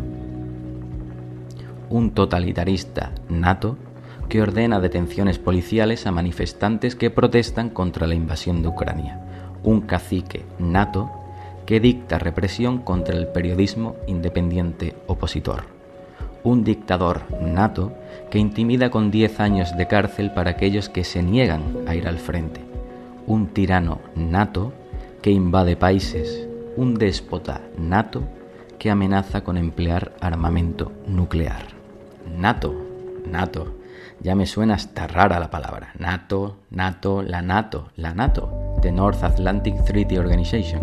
Un totalitarista nato que ordena detenciones policiales a manifestantes que protestan contra la invasión de Ucrania. Un cacique nato que dicta represión contra el periodismo independiente opositor. Un dictador nato que intimida con 10 años de cárcel para aquellos que se niegan a ir al frente. Un tirano nato que invade países. Un déspota nato que amenaza con emplear armamento nuclear. Nato, nato, Ya me suena hasta rara la palabra. NATO, NATO, la NATO, la NATO, The North Atlantic Treaty Organization,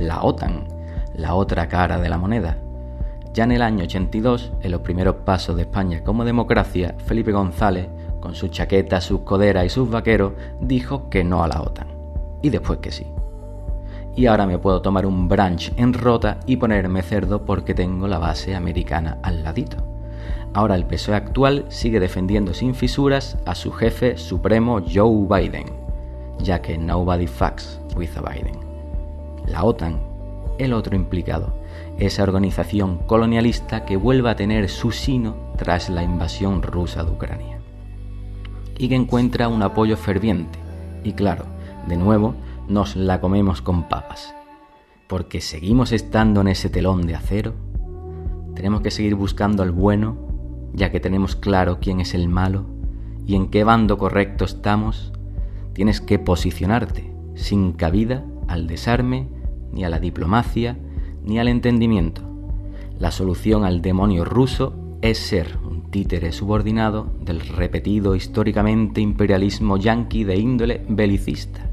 la OTAN, la otra cara de la moneda. Ya en el año 82, en los primeros pasos de España como democracia, Felipe González, con su chaqueta, sus coderas y sus vaqueros, dijo que no a la OTAN. Y después que sí. Y ahora me puedo tomar un brunch en rota y ponerme cerdo porque tengo la base americana al ladito. Ahora el PSOE actual sigue defendiendo sin fisuras a su jefe supremo Joe Biden, ya que nobody fucks with a Biden. La OTAN, el otro implicado, esa organización colonialista que vuelve a tener su sino tras la invasión rusa de Ucrania. Y que encuentra un apoyo ferviente. Y claro, de nuevo, nos la comemos con papas. Porque seguimos estando en ese telón de acero. Tenemos que seguir buscando al bueno ya que tenemos claro quién es el malo y en qué bando correcto estamos, tienes que posicionarte sin cabida al desarme, ni a la diplomacia, ni al entendimiento. La solución al demonio ruso es ser un títere subordinado del repetido históricamente imperialismo yanqui de índole belicista.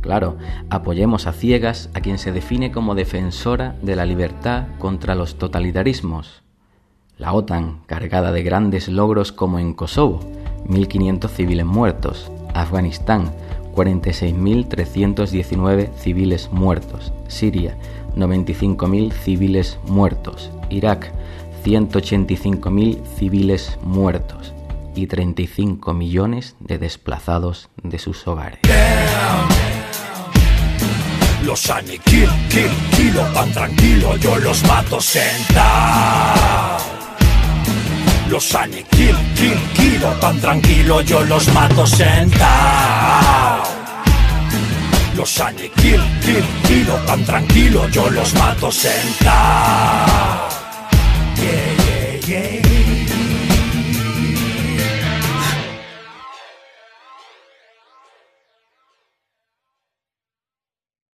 Claro, apoyemos a ciegas a quien se define como defensora de la libertad contra los totalitarismos, la OTAN, cargada de grandes logros como en Kosovo, 1.500 civiles muertos, Afganistán, 46.319 civiles muertos, Siria, 95.000 civiles muertos, Irak, 185.000 civiles muertos y 35 millones de desplazados de sus hogares. Los aniquilo, kill, kilo, van tranquilo, yo los mato sentados. Los aniquilo, kill, kilo, tan tranquilo, yo los mato sentado. Los aniquilo, kill, tan tranquilo, yo los mato sentado.